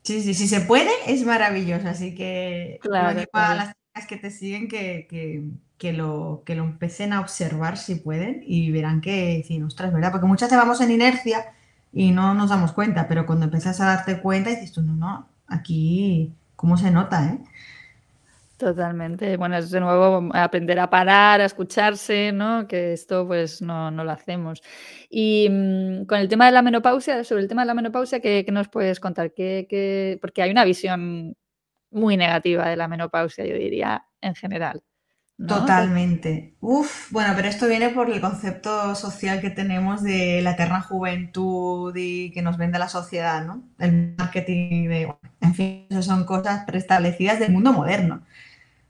Sí, sí, si se puede, es maravilloso. Así que claro, a las chicas que te siguen que, lo, que lo empecen a observar si pueden y verán que, sí, ostras, ¿verdad? Porque muchas veces vamos en inercia y no nos damos cuenta, pero cuando empiezas a darte cuenta dices tú, no, no, aquí cómo se nota, ¿eh? Totalmente. Bueno, es de nuevo aprender a parar, a escucharse, ¿no? Que esto pues no, lo hacemos. Y mm, con el tema de la menopausia, sobre el tema de la menopausia, ¿qué, nos puedes contar? ¿Qué, Porque hay una visión muy negativa de la menopausia, yo diría, en general. Totalmente. Uf, bueno, pero esto viene por el concepto social que tenemos de la eterna juventud y que nos vende la sociedad, ¿no? El marketing, de, en fin, eso son cosas preestablecidas del mundo moderno.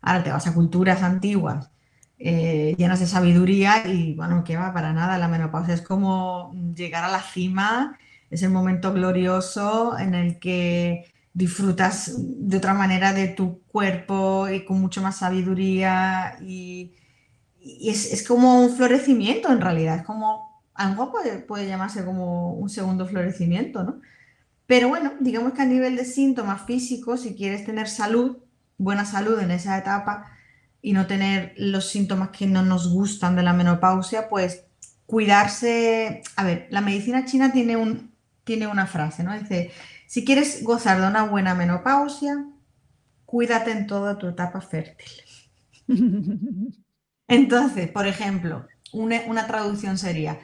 Ahora te vas a culturas antiguas eh, llenas de sabiduría y, bueno, que va para nada. La menopausia es como llegar a la cima, es el momento glorioso en el que disfrutas de otra manera de tu cuerpo y con mucho más sabiduría y, es, como un florecimiento en realidad, es como, algo puede, puede llamarse como un segundo florecimiento, ¿no? Pero bueno, digamos que a nivel de síntomas físicos, si quieres tener salud, buena salud en esa etapa y no tener los síntomas que no nos gustan de la menopausia, pues cuidarse, a ver, la medicina china tiene, un, tiene una frase, ¿no? Dice, si quieres gozar de una buena menopausia, cuídate en toda tu etapa fértil. Entonces, por ejemplo, una, traducción sería,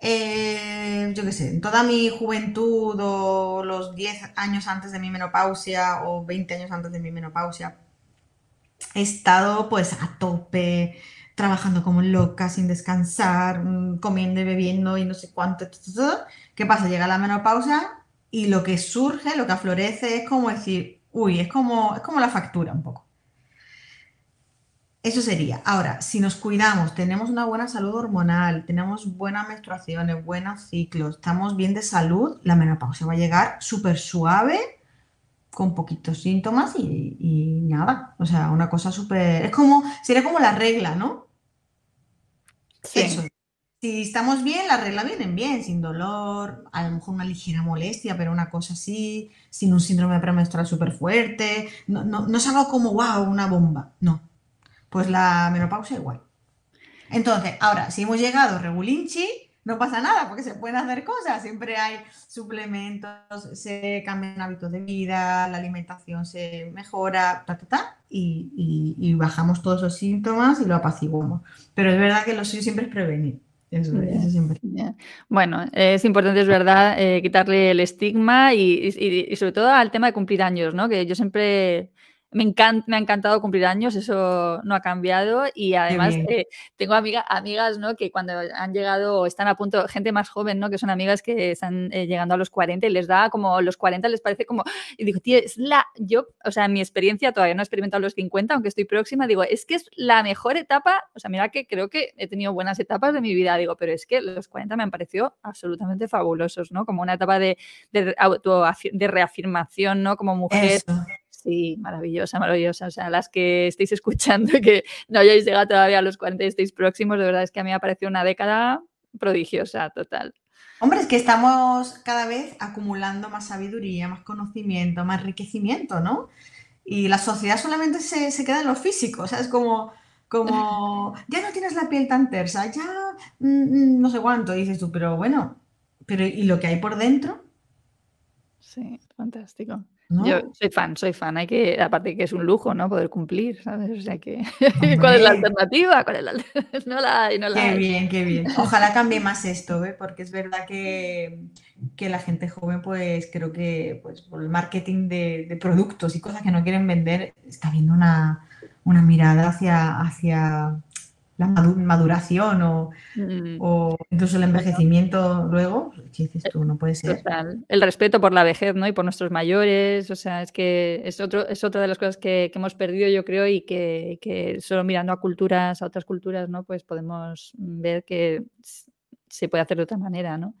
eh, yo qué sé, en toda mi juventud o los 10 años antes de mi menopausia o 20 años antes de mi menopausia, he estado pues a tope, trabajando como loca, sin descansar, mm, comiendo y bebiendo y no sé cuánto. ¿Qué pasa? Llega la menopausia y lo que surge, lo que aflorece es como decir, uy, es como, es como la factura un poco. Eso sería. Ahora, si nos cuidamos, tenemos una buena salud hormonal, tenemos buenas menstruaciones, buenos ciclos, estamos bien de salud, la menopausia va a llegar súper suave, con poquitos síntomas y, nada. O sea, una cosa súper... Es como, sería como la regla, ¿no? Si estamos bien, las reglas vienen bien, sin dolor, a lo mejor una ligera molestia, pero una cosa así, sin un síndrome premenstrual súper fuerte. No, no, no es algo como, wow, una bomba. No. Pues la menopausia igual. Entonces, ahora, si hemos llegado regulinchi, no pasa nada, porque se pueden hacer cosas. Siempre hay suplementos, se cambian hábitos de vida, la alimentación se mejora, ta, ta, ta, y, y, bajamos todos los síntomas y lo apaciguamos. Pero es verdad que lo suyo siempre es prevenir. Bueno, es importante, es verdad, eh, quitarle el estigma y, y, sobre todo al tema de cumplir años, ¿no? Que yo siempre me, me ha encantado cumplir años, eso no ha cambiado y además eh, tengo amiga, amigas ¿no? que cuando han llegado están a punto, gente más joven, ¿no? que son amigas que están eh, llegando a los 40 y les da como los 40 les parece como, y digo, tío, es la, yo, o sea, mi experiencia todavía no he experimentado los 50, aunque estoy próxima, digo, es que es la mejor etapa, o sea, mira que creo que he tenido buenas etapas de mi vida, digo, pero es que los 40 me han parecido absolutamente fabulosos, ¿no? Como una etapa de, de, de reafirmación, ¿no? Como mujer. Sí, maravillosa, maravillosa. O sea, las que estéis escuchando y que no hayáis llegado todavía a los 40 y estéis próximos, de verdad es que a mí me ha parecido una década prodigiosa, total. Hombre, es que estamos cada vez acumulando más sabiduría, más conocimiento, más enriquecimiento, ¿no? Y la sociedad solamente se, se queda en lo físico, o sea, es como, como, ya no tienes la piel tan tersa, ya mm, mm, no sé cuánto, dices tú, pero bueno, pero ¿y lo que hay por dentro? Sí, fantástico. Yo soy fan, soy fan. Hay que, aparte que es un lujo, ¿no? Poder cumplir, ¿sabes? O sea que, ¿cuál es la alternativa? ¿Cuál es la... no la hay, no la Qué bien, qué bien. Ojalá cambie más esto, ¿eh? Porque es verdad que, que la gente joven, pues creo que pues, por el marketing de, de productos y cosas que no quieren vender, está viendo una, una mirada hacia, hacia la maduración mm. o, incluso el envejecimiento luego, ¿qué dices tú? No puede ser. El respeto por la vejez, ¿no? Y por nuestros mayores, o sea, es que es, otro, es otra de las cosas que, hemos perdido, yo creo, y que, que, solo mirando a culturas, a otras culturas, ¿no? Pues podemos ver que se puede hacer de otra manera, ¿no?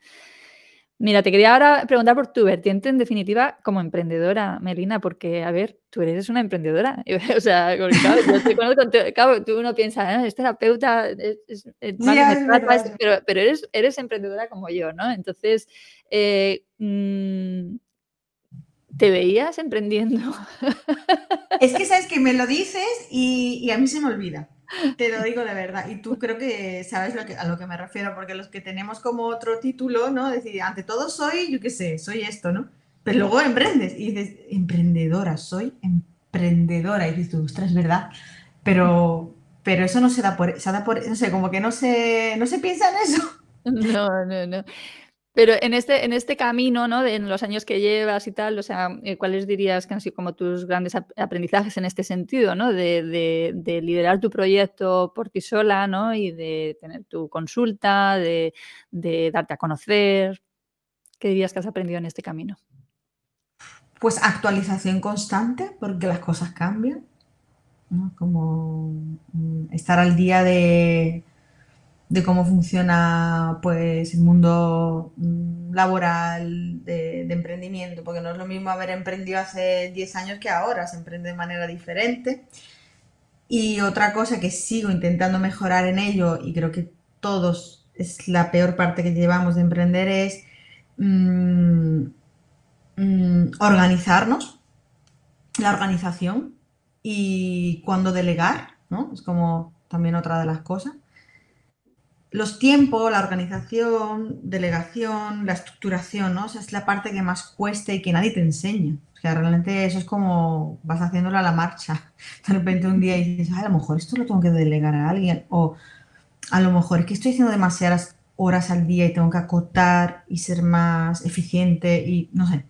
Mira, te quería ahora preguntar por tu vertiente, en definitiva, como emprendedora, Melina, porque, a ver, tú eres una emprendedora. o sea, claro, yo te conozco, claro, tú uno piensa, ¿no? es terapeuta, es, pero, pero eres, eres emprendedora como yo, ¿no? Entonces, eh, mm, ¿te veías emprendiendo? Es que, ¿sabes que Me lo dices y, y a mí se me olvida. Te lo digo de verdad. Y tú creo que sabes lo que, a lo que me refiero, porque los que tenemos como otro título, ¿no? Decir, ante todo soy, yo qué sé, soy esto, ¿no? Pero luego emprendes y dices, emprendedora, soy emprendedora. Y dices tú, ostras, es verdad. Pero, pero eso no se da por, se da por, no sé, como que no se, no se piensa en eso. No, no, no. Pero en este, en este camino, ¿no? De, en los años que llevas y tal, o sea, eh, ¿cuáles dirías que han sido como tus grandes aprendizajes en este sentido, ¿no? De, de, liderar tu proyecto por ti sola, ¿no? Y de tener tu consulta, de, darte a conocer. ¿Qué dirías que has aprendido en este camino? Pues actualización constante, porque las cosas cambian. Como mm, estar al día de de cómo funciona pues el mundo mm, laboral de, emprendimiento, porque no es lo mismo haber emprendido hace 10 años que ahora, se emprende de manera diferente. Y otra cosa que sigo intentando mejorar en ello, y creo que todos es la peor parte que llevamos de emprender, es mm, mm, organizarnos, la organización y cuándo delegar, ¿no? Es como también otra de las cosas los tiempos, la organización, delegación, la estructuración, ¿no? O es la parte que más cuesta y que nadie te enseña. O sea, realmente eso es como vas haciéndolo a la marcha. De repente un día dices, a lo mejor esto lo tengo que delegar a alguien. O a lo mejor es que estoy haciendo demasiadas horas al día y tengo que acotar y ser más eficiente y no sé.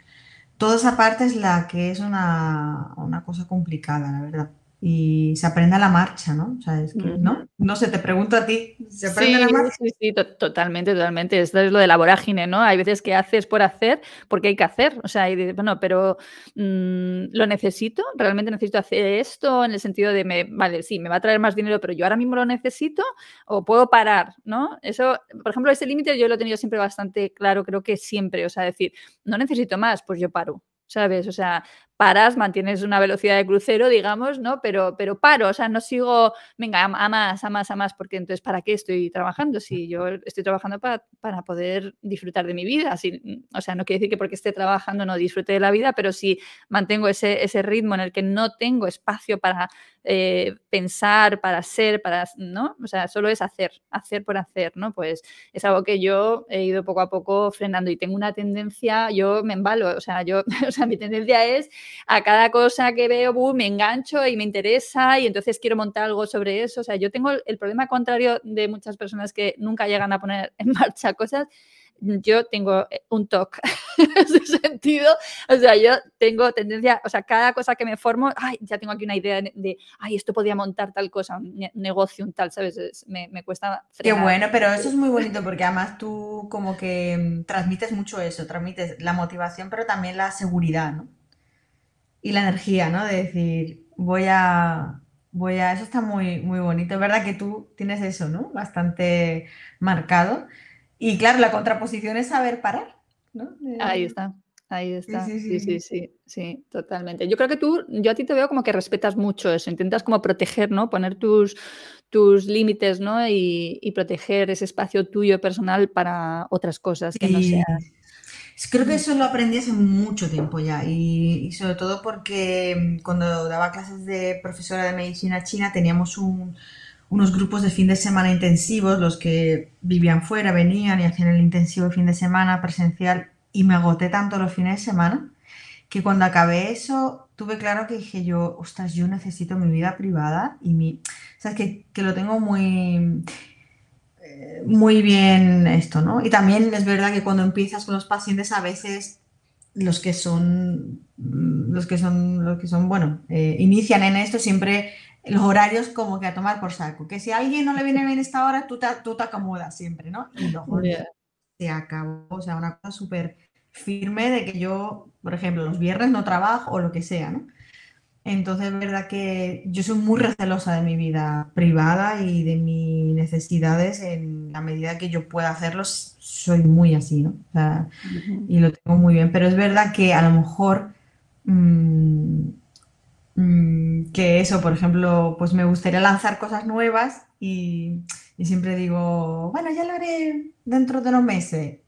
Toda esa parte es la que es una, una cosa complicada, la verdad y se aprende a la marcha, ¿no? O sea, es que, ¿no? No sé, te pregunto a ti, ¿se aprende a la marcha? Sí, sí, totalmente, totalmente. Esto es lo de la vorágine, ¿no? Hay veces que haces por hacer porque hay que hacer. O sea, y dices, bueno, pero mm, ¿lo necesito? ¿Realmente necesito hacer esto? En el sentido de, me, vale, sí, me va a traer más dinero, pero yo ahora mismo lo necesito o puedo parar, ¿no? Eso, por ejemplo, ese límite yo lo he tenido siempre bastante claro, creo que siempre. O sea, decir, no necesito más, pues yo paro. ¿sabes? O sea, paras, mantienes una velocidad de crucero, digamos, ¿no? Pero, pero paro, o sea, no sigo, venga, a, más, a más, a más, porque entonces, ¿para qué estoy trabajando? Si yo estoy trabajando para, para poder disfrutar de mi vida, si, o sea, no quiere decir que porque esté trabajando no disfrute de la vida, pero si mantengo ese, ese ritmo en el que no tengo espacio para eh, pensar, para ser, para, ¿no? O sea, solo es hacer, hacer por hacer, ¿no? Pues es algo que yo he ido poco a poco frenando y tengo una tendencia, yo me embalo, o sea, yo, o sea, mi tendencia es a cada cosa que veo, me engancho y me interesa y entonces quiero montar algo sobre eso. O sea, yo tengo el problema contrario de muchas personas que nunca llegan a poner en marcha cosas yo tengo eh, un TOC en ese sentido. O sea, yo tengo tendencia, o sea, cada cosa que me formo, ay, ya tengo aquí una idea de, ay, esto podría montar tal cosa, un negocio, un tal, ¿sabes? Me, me cuesta. Qué bueno, pero eso es muy bonito porque además tú como que mm, transmites mucho eso, transmites la motivación, pero también la seguridad, ¿no? Y la energía, ¿no? De decir, voy a, voy a, eso está muy, muy bonito. Es verdad que tú tienes eso, ¿no? Bastante marcado. Y claro, la contraposición es saber parar, ¿no? Ahí está. Ahí está. Sí sí sí, sí totalmente. Yo creo que tú, yo a ti te veo como que respetas mucho eso, intentas como proteger, ¿no? Poner tus, tus límites, ¿no? Y, proteger ese espacio tuyo personal para otras cosas que no sean. Creo que eso lo aprendí hace mucho tiempo ya y, y, sobre todo porque mm, cuando daba clases de profesora de medicina china teníamos un, unos grupos de fin de semana intensivos, los que vivían fuera, venían y hacían el intensivo de fin de semana presencial y me agoté tanto los fines de semana que cuando acabé eso tuve claro que dije yo, ostras, yo necesito mi vida privada y mi, sabes que, que lo tengo muy muy bien esto, ¿no? Y también es verdad que cuando empiezas con los pacientes a veces los que son los que son los que son bueno eh, inician en esto siempre los horarios como que a tomar por saco. Que si a alguien no le viene bien esta hora, tú te, tú te acomodas siempre, ¿no? Y luego se acabó. O sea, una cosa súper firme de que yo, por ejemplo, los viernes no trabajo o lo que sea, ¿no? Entonces, es verdad que yo soy muy recelosa de mi vida privada y de mis necesidades en la medida que yo pueda hacerlos, soy muy así, ¿no? O sea, Y lo tengo muy bien. Pero es verdad que a lo mejor mm, Mm, que eso, por ejemplo, pues me gustaría lanzar cosas nuevas y, siempre digo, bueno, ya lo haré dentro de unos meses.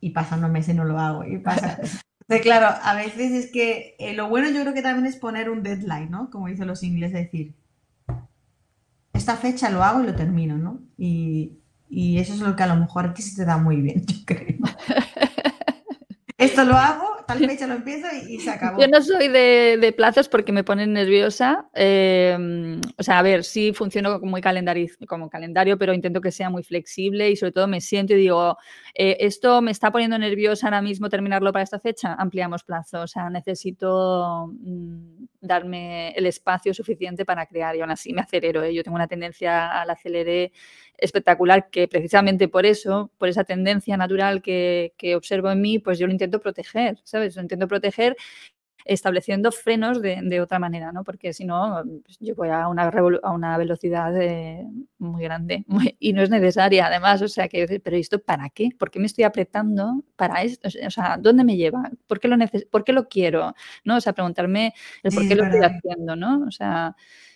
Y pasan unos meses y no lo hago. Y pasa. claro, a veces es que eh, lo bueno yo creo que también es poner un deadline, ¿no? Como dicen los ingleses, decir, esta fecha lo hago y lo termino, ¿no? Y, y eso es lo que a lo mejor a ti se te da muy bien, yo creo. Esto lo hago tal fecha lo empiezo y, se acabó. Yo no soy de, plazos porque me ponen nerviosa. Em, o sea, a ver, sí funciono muy como calendario, pero intento que sea muy flexible y sobre todo me siento y digo, eh, esto me está poniendo nerviosa ahora mismo terminarlo para esta fecha, ampliamos plazo. O sea, necesito mm, darme el espacio suficiente para crear y aún así me acelero. ¿eh? Yo tengo una tendencia al acelere espectacular que precisamente por eso, por esa tendencia natural que, observo en mí, pues yo lo intento proteger, ¿sabes? Lo intento proteger estableciendo frenos de, otra manera, ¿no? Porque si no, pues yo voy a una, a una velocidad muy grande y no es necesaria, además, o sea, que pero ¿esto para qué? ¿Por qué me estoy apretando para esto? O sea, ¿dónde me lleva? ¿Por qué lo, ¿Por qué lo quiero? ¿No? O sea, preguntarme el por qué lo estoy haciendo, ¿no? O sea,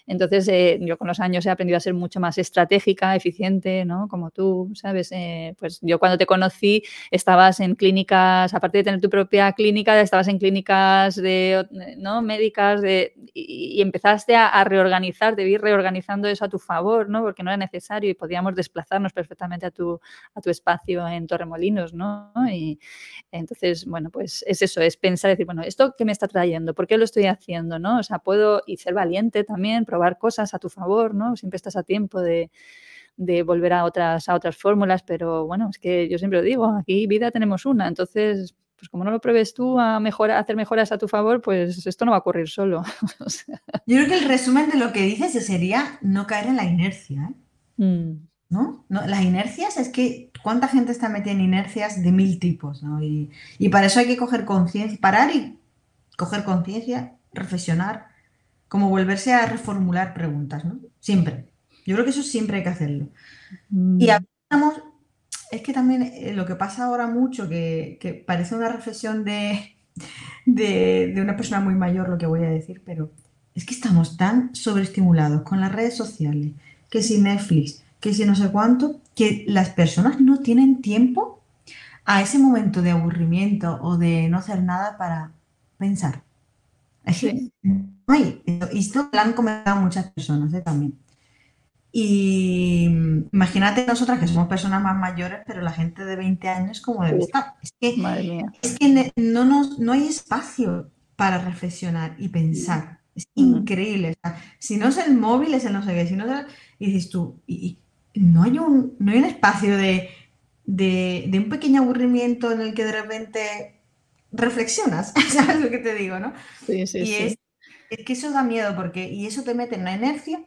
entonces, eh, yo con los años he aprendido a ser mucho más estratégica, eficiente, ¿no? Como tú, ¿sabes? Eh, pues yo cuando te conocí estabas en clínicas, aparte de tener tu propia clínica, estabas en clínicas de, ¿no? médicas de, y, empezaste a, reorganizar, debí ir reorganizando eso a tu favor, ¿no? Porque no era necesario y podíamos desplazarnos perfectamente a tu, a tu espacio en Torremolinos, ¿no? Y entonces, bueno, pues es eso, es pensar, decir, bueno, ¿esto qué me está trayendo? ¿Por qué lo estoy haciendo? ¿no? O sea, puedo, y ser valiente también, cosas a tu favor, ¿no? Siempre estás a tiempo de, volver a otras, a otras fórmulas, pero bueno, es que yo siempre lo digo, aquí vida tenemos una, entonces, pues como no lo pruebes tú a, mejorar, hacer mejoras a tu favor, pues esto no va a ocurrir solo. Yo creo que el resumen de lo que dices sería no caer en la inercia, ¿eh? mm. ¿no? Las inercias es que cuánta gente está metida en inercias de mil tipos, ¿no? Y, y para eso hay que coger conciencia, parar y coger conciencia, reflexionar como volverse a reformular preguntas, ¿no? Siempre. Yo creo que eso siempre hay que hacerlo. Y hablamos, es que también eh, lo que pasa ahora mucho, que, parece una reflexión de, de, una persona muy mayor lo que voy a decir, pero es que estamos tan sobreestimulados con las redes sociales, que si Netflix, que si no sé cuánto, que las personas no tienen tiempo a ese momento de aburrimiento o de no hacer nada para pensar. Sí. Y esto lo han comentado muchas personas ¿eh? también. Y imagínate nosotras que somos personas más mayores, pero la gente de 20 años, como debe estar? Es que, no, nos, no hay espacio para reflexionar y pensar. Es increíble. si no es el móvil, es el no sé qué. Si no y dices tú, y, no, hay un, no hay un espacio de, de, un pequeño aburrimiento en el que de repente reflexionas, ¿sabes lo que te digo, no? Sí, sí, sí. Es que eso da miedo porque, y eso te mete en una inercia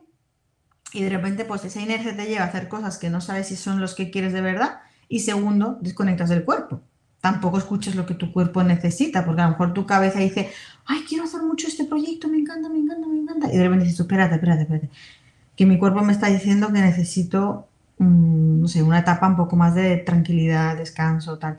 y de repente pues esa inercia te lleva a hacer cosas que no sabes si son los que quieres de verdad y segundo, desconectas del cuerpo. Tampoco escuchas lo que tu cuerpo necesita, porque a lo mejor tu cabeza dice, ay, quiero hacer mucho este proyecto, me encanta, me encanta, me encanta. Y de repente dices, espérate, espérate, espérate. Que mi cuerpo me está diciendo que necesito, no sé, una etapa un poco más de tranquilidad, descanso, tal.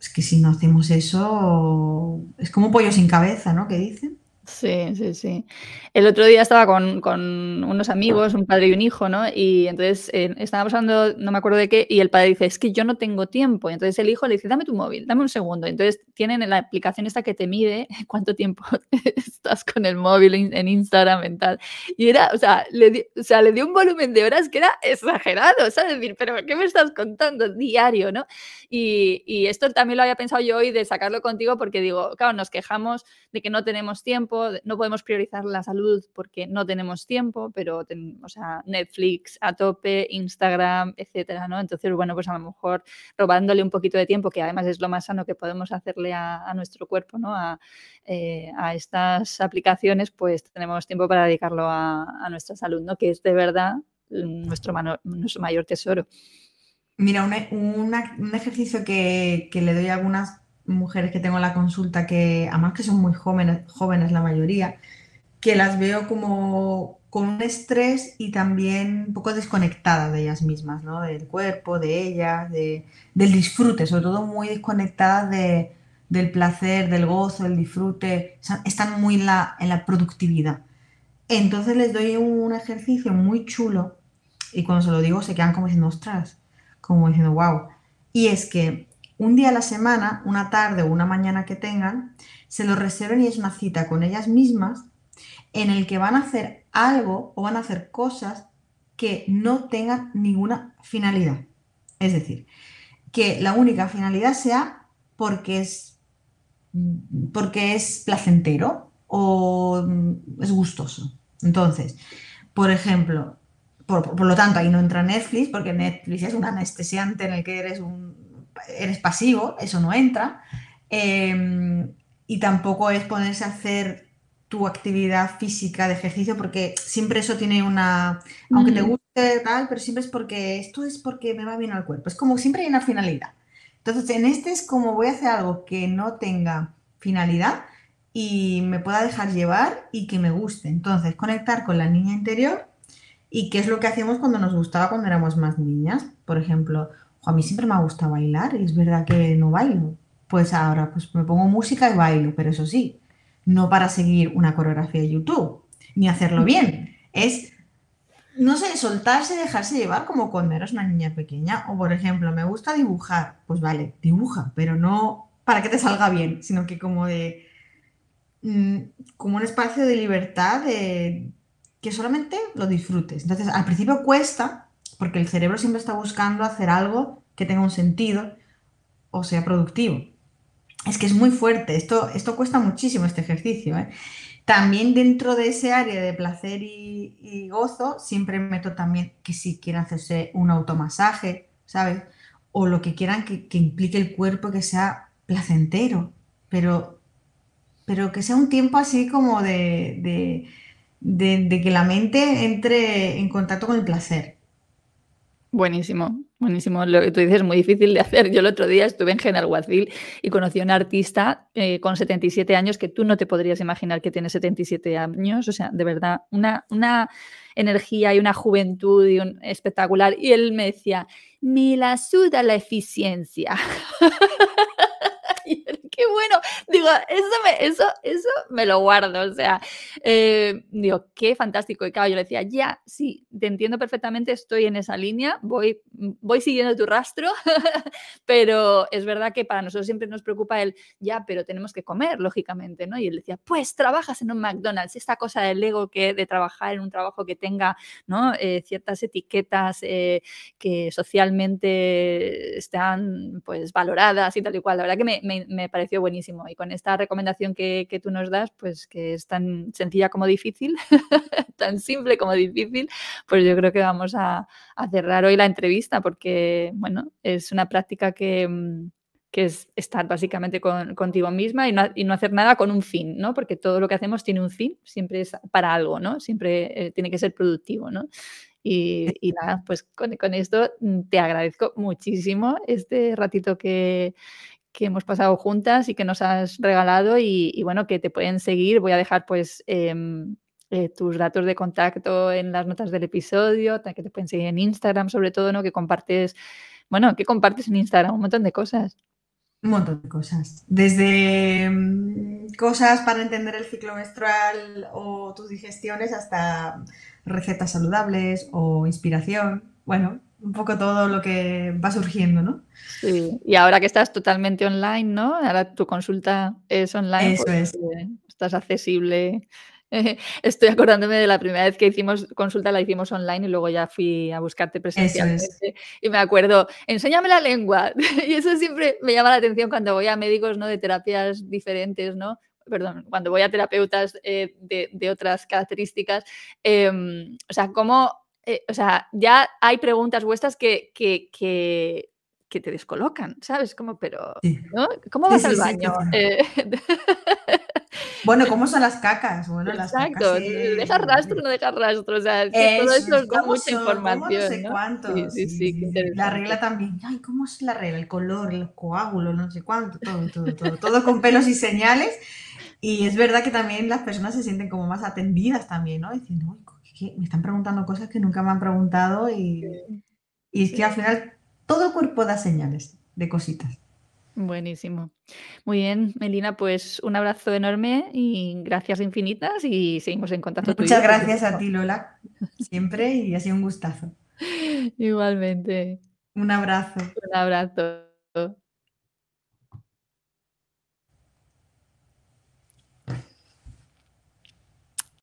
Es que si no hacemos eso, es como pollo sin cabeza, ¿no? Que dicen. Sí, sí, sí. El otro día estaba con, con, unos amigos, un padre y un hijo, ¿no? Y entonces eh, estábamos hablando, no me acuerdo de qué, y el padre dice, es que yo no tengo tiempo. Y entonces el hijo le dice, dame tu móvil, dame un segundo. Entonces tienen la aplicación esta que te mide cuánto tiempo estás con el móvil en Instagram y tal. Y era, o sea, le, o sea, le dio un volumen de horas que era exagerado, ¿sabes? Decir, pero ¿qué me estás contando? Diario, ¿no? Y, y esto también lo había pensado yo hoy de sacarlo contigo porque digo, claro, nos quejamos de que no tenemos tiempo no podemos priorizar la salud porque no tenemos tiempo, pero tenemos a Netflix a tope, Instagram, etcétera, ¿no? Entonces, bueno, pues a lo mejor robándole un poquito de tiempo, que además es lo más sano que podemos hacerle a, nuestro cuerpo, ¿no? Eh, a, estas aplicaciones, pues tenemos tiempo para dedicarlo a, nuestra salud, ¿no? Que es de verdad nuestro, nuestro mayor tesoro. Mira, un, ejercicio que, que, le doy a algunas mujeres que tengo en la consulta que, además que son muy jóvenes, jóvenes la mayoría, que las veo como con un estrés y también un poco desconectadas de ellas mismas, ¿no? Del cuerpo, de ellas, de, del disfrute, sobre todo muy desconectadas de, del placer, del gozo, del disfrute, están muy en la, en la productividad. Entonces les doy un ejercicio muy chulo y cuando se lo digo se quedan como diciendo, ostras, como diciendo, wow. Y es que un día a la semana, una tarde o una mañana que tengan, se lo reserven y es una cita con ellas mismas en el que van a hacer algo o van a hacer cosas que no tengan ninguna finalidad. Es decir, que la única finalidad sea porque es porque es placentero o es gustoso. Entonces, por ejemplo, por, lo tanto, ahí no entra Netflix, porque Netflix es un anestesiante en el que eres, un, eres pasivo, eso no entra. Em, y tampoco es ponerse a hacer tu actividad física de ejercicio, porque siempre eso tiene una, aunque te guste tal, pero siempre es porque esto es porque me va bien al cuerpo. Es como siempre hay una finalidad. Entonces, en este es como voy a hacer algo que no tenga finalidad y me pueda dejar llevar y que me guste. Entonces, conectar con la niña interior y qué es lo que hacíamos cuando nos gustaba cuando éramos más niñas. Por ejemplo, a mí siempre me ha gustado bailar y es verdad que no bailo. Pues ahora pues me pongo música y bailo, pero eso sí, no para seguir una coreografía de YouTube, ni hacerlo bien. Es, no sé, soltarse, dejarse llevar como cuando eras una niña pequeña. O por ejemplo, me gusta dibujar. Pues vale, dibuja, pero no para que te salga bien, sino que como de... Mm, como un espacio de libertad, de, que solamente lo disfrutes. Entonces, al principio cuesta, porque el cerebro siempre está buscando hacer algo que tenga un sentido o sea productivo. Es que es muy fuerte, esto, esto cuesta muchísimo este ejercicio. ¿eh? También dentro de ese área de placer y, gozo, siempre meto también que si quieren hacerse un automasaje, ¿sabes? O lo que quieran que, implique el cuerpo que sea placentero, pero, pero que sea un tiempo así como de, que la mente entre en contacto con el placer. Buenísimo, buenísimo. Lo que tú dices es muy difícil de hacer. Yo el otro día estuve en Genalguacil y conocí a un artista eh, con 77 años que tú no te podrías imaginar que tiene 77 años. O sea, de verdad, una, una energía y una juventud y un, espectacular. Y él me decía, me la suda la eficiencia. bueno. Digo, eso me, eso, eso me lo guardo. O sea, eh, digo, qué fantástico. Y claro, yo le decía, ya, sí, te entiendo perfectamente, estoy en esa línea, voy, voy siguiendo tu rastro, pero es verdad que para nosotros siempre nos preocupa el, ya, pero tenemos que comer, lógicamente, ¿no? Y él decía, pues trabajas en un McDonald's, esta cosa del ego que de trabajar en un trabajo que tenga, ¿no? Eh, ciertas etiquetas eh, que socialmente están, pues, valoradas y tal y cual. La verdad que me, me, me buenísimo. Y con esta recomendación que, tú nos das, pues que es tan sencilla como difícil, tan simple como difícil, pues yo creo que vamos a, cerrar hoy la entrevista porque, bueno, es una práctica que mm, es estar básicamente contigo misma y no, hacer nada con un fin, ¿no? Porque todo lo que hacemos tiene un fin, siempre es para algo, ¿no? Siempre eh, tiene que ser productivo, ¿no? Y, nada, pues con, con, esto mm, te agradezco muchísimo este ratito que, que hemos pasado juntas y que nos has regalado y, bueno, que te pueden seguir. Voy a dejar pues em, eh, tus datos de contacto en las notas del episodio, que te pueden seguir en Instagram sobre todo, ¿no? Que compartes, bueno, que compartes en Instagram un montón de cosas. Un montón de cosas. Desde em, cosas para entender el ciclo menstrual o tus digestiones hasta recetas saludables o inspiración. Bueno, un poco todo lo que va surgiendo, ¿no? Sí, y ahora que estás totalmente online, ¿no? Ahora tu consulta es online. Eso es. Estás accesible. Estoy acordándome de la primera vez que hicimos consulta, la hicimos online y luego ya fui a buscarte presencialmente. Y me acuerdo, enséñame la lengua. y eso siempre me llama la atención cuando voy a médicos ¿no? de terapias diferentes, ¿no? Perdón, cuando voy a terapeutas eh, de, otras características. Em, o sea, cómo eh, o sea, ya hay preguntas vuestras que, que, que, te descolocan, ¿sabes? Como, pero, ¿no? ¿Cómo vas al baño? Eh, bueno, ¿cómo son las cacas? Bueno, las Exacto, deja rastro no deja rastro, o sea, todo esto da mucha información. no sé cuánto. Sí, sí, La regla también, ay, ¿cómo es la regla? El color, los coágulos, no sé cuánto, todo, todo, todo, todo con pelos y señales. Y es verdad que también las personas se sienten como más atendidas también, ¿no? Diciendo, me están preguntando cosas que nunca me han preguntado y, es que al final todo el cuerpo da señales de cositas. Buenísimo. Muy bien, Melina, pues un abrazo enorme y gracias infinitas y seguimos en contacto. Muchas gracias a ti, Lola, siempre y ha sido un gustazo. Igualmente. Un abrazo. Un abrazo.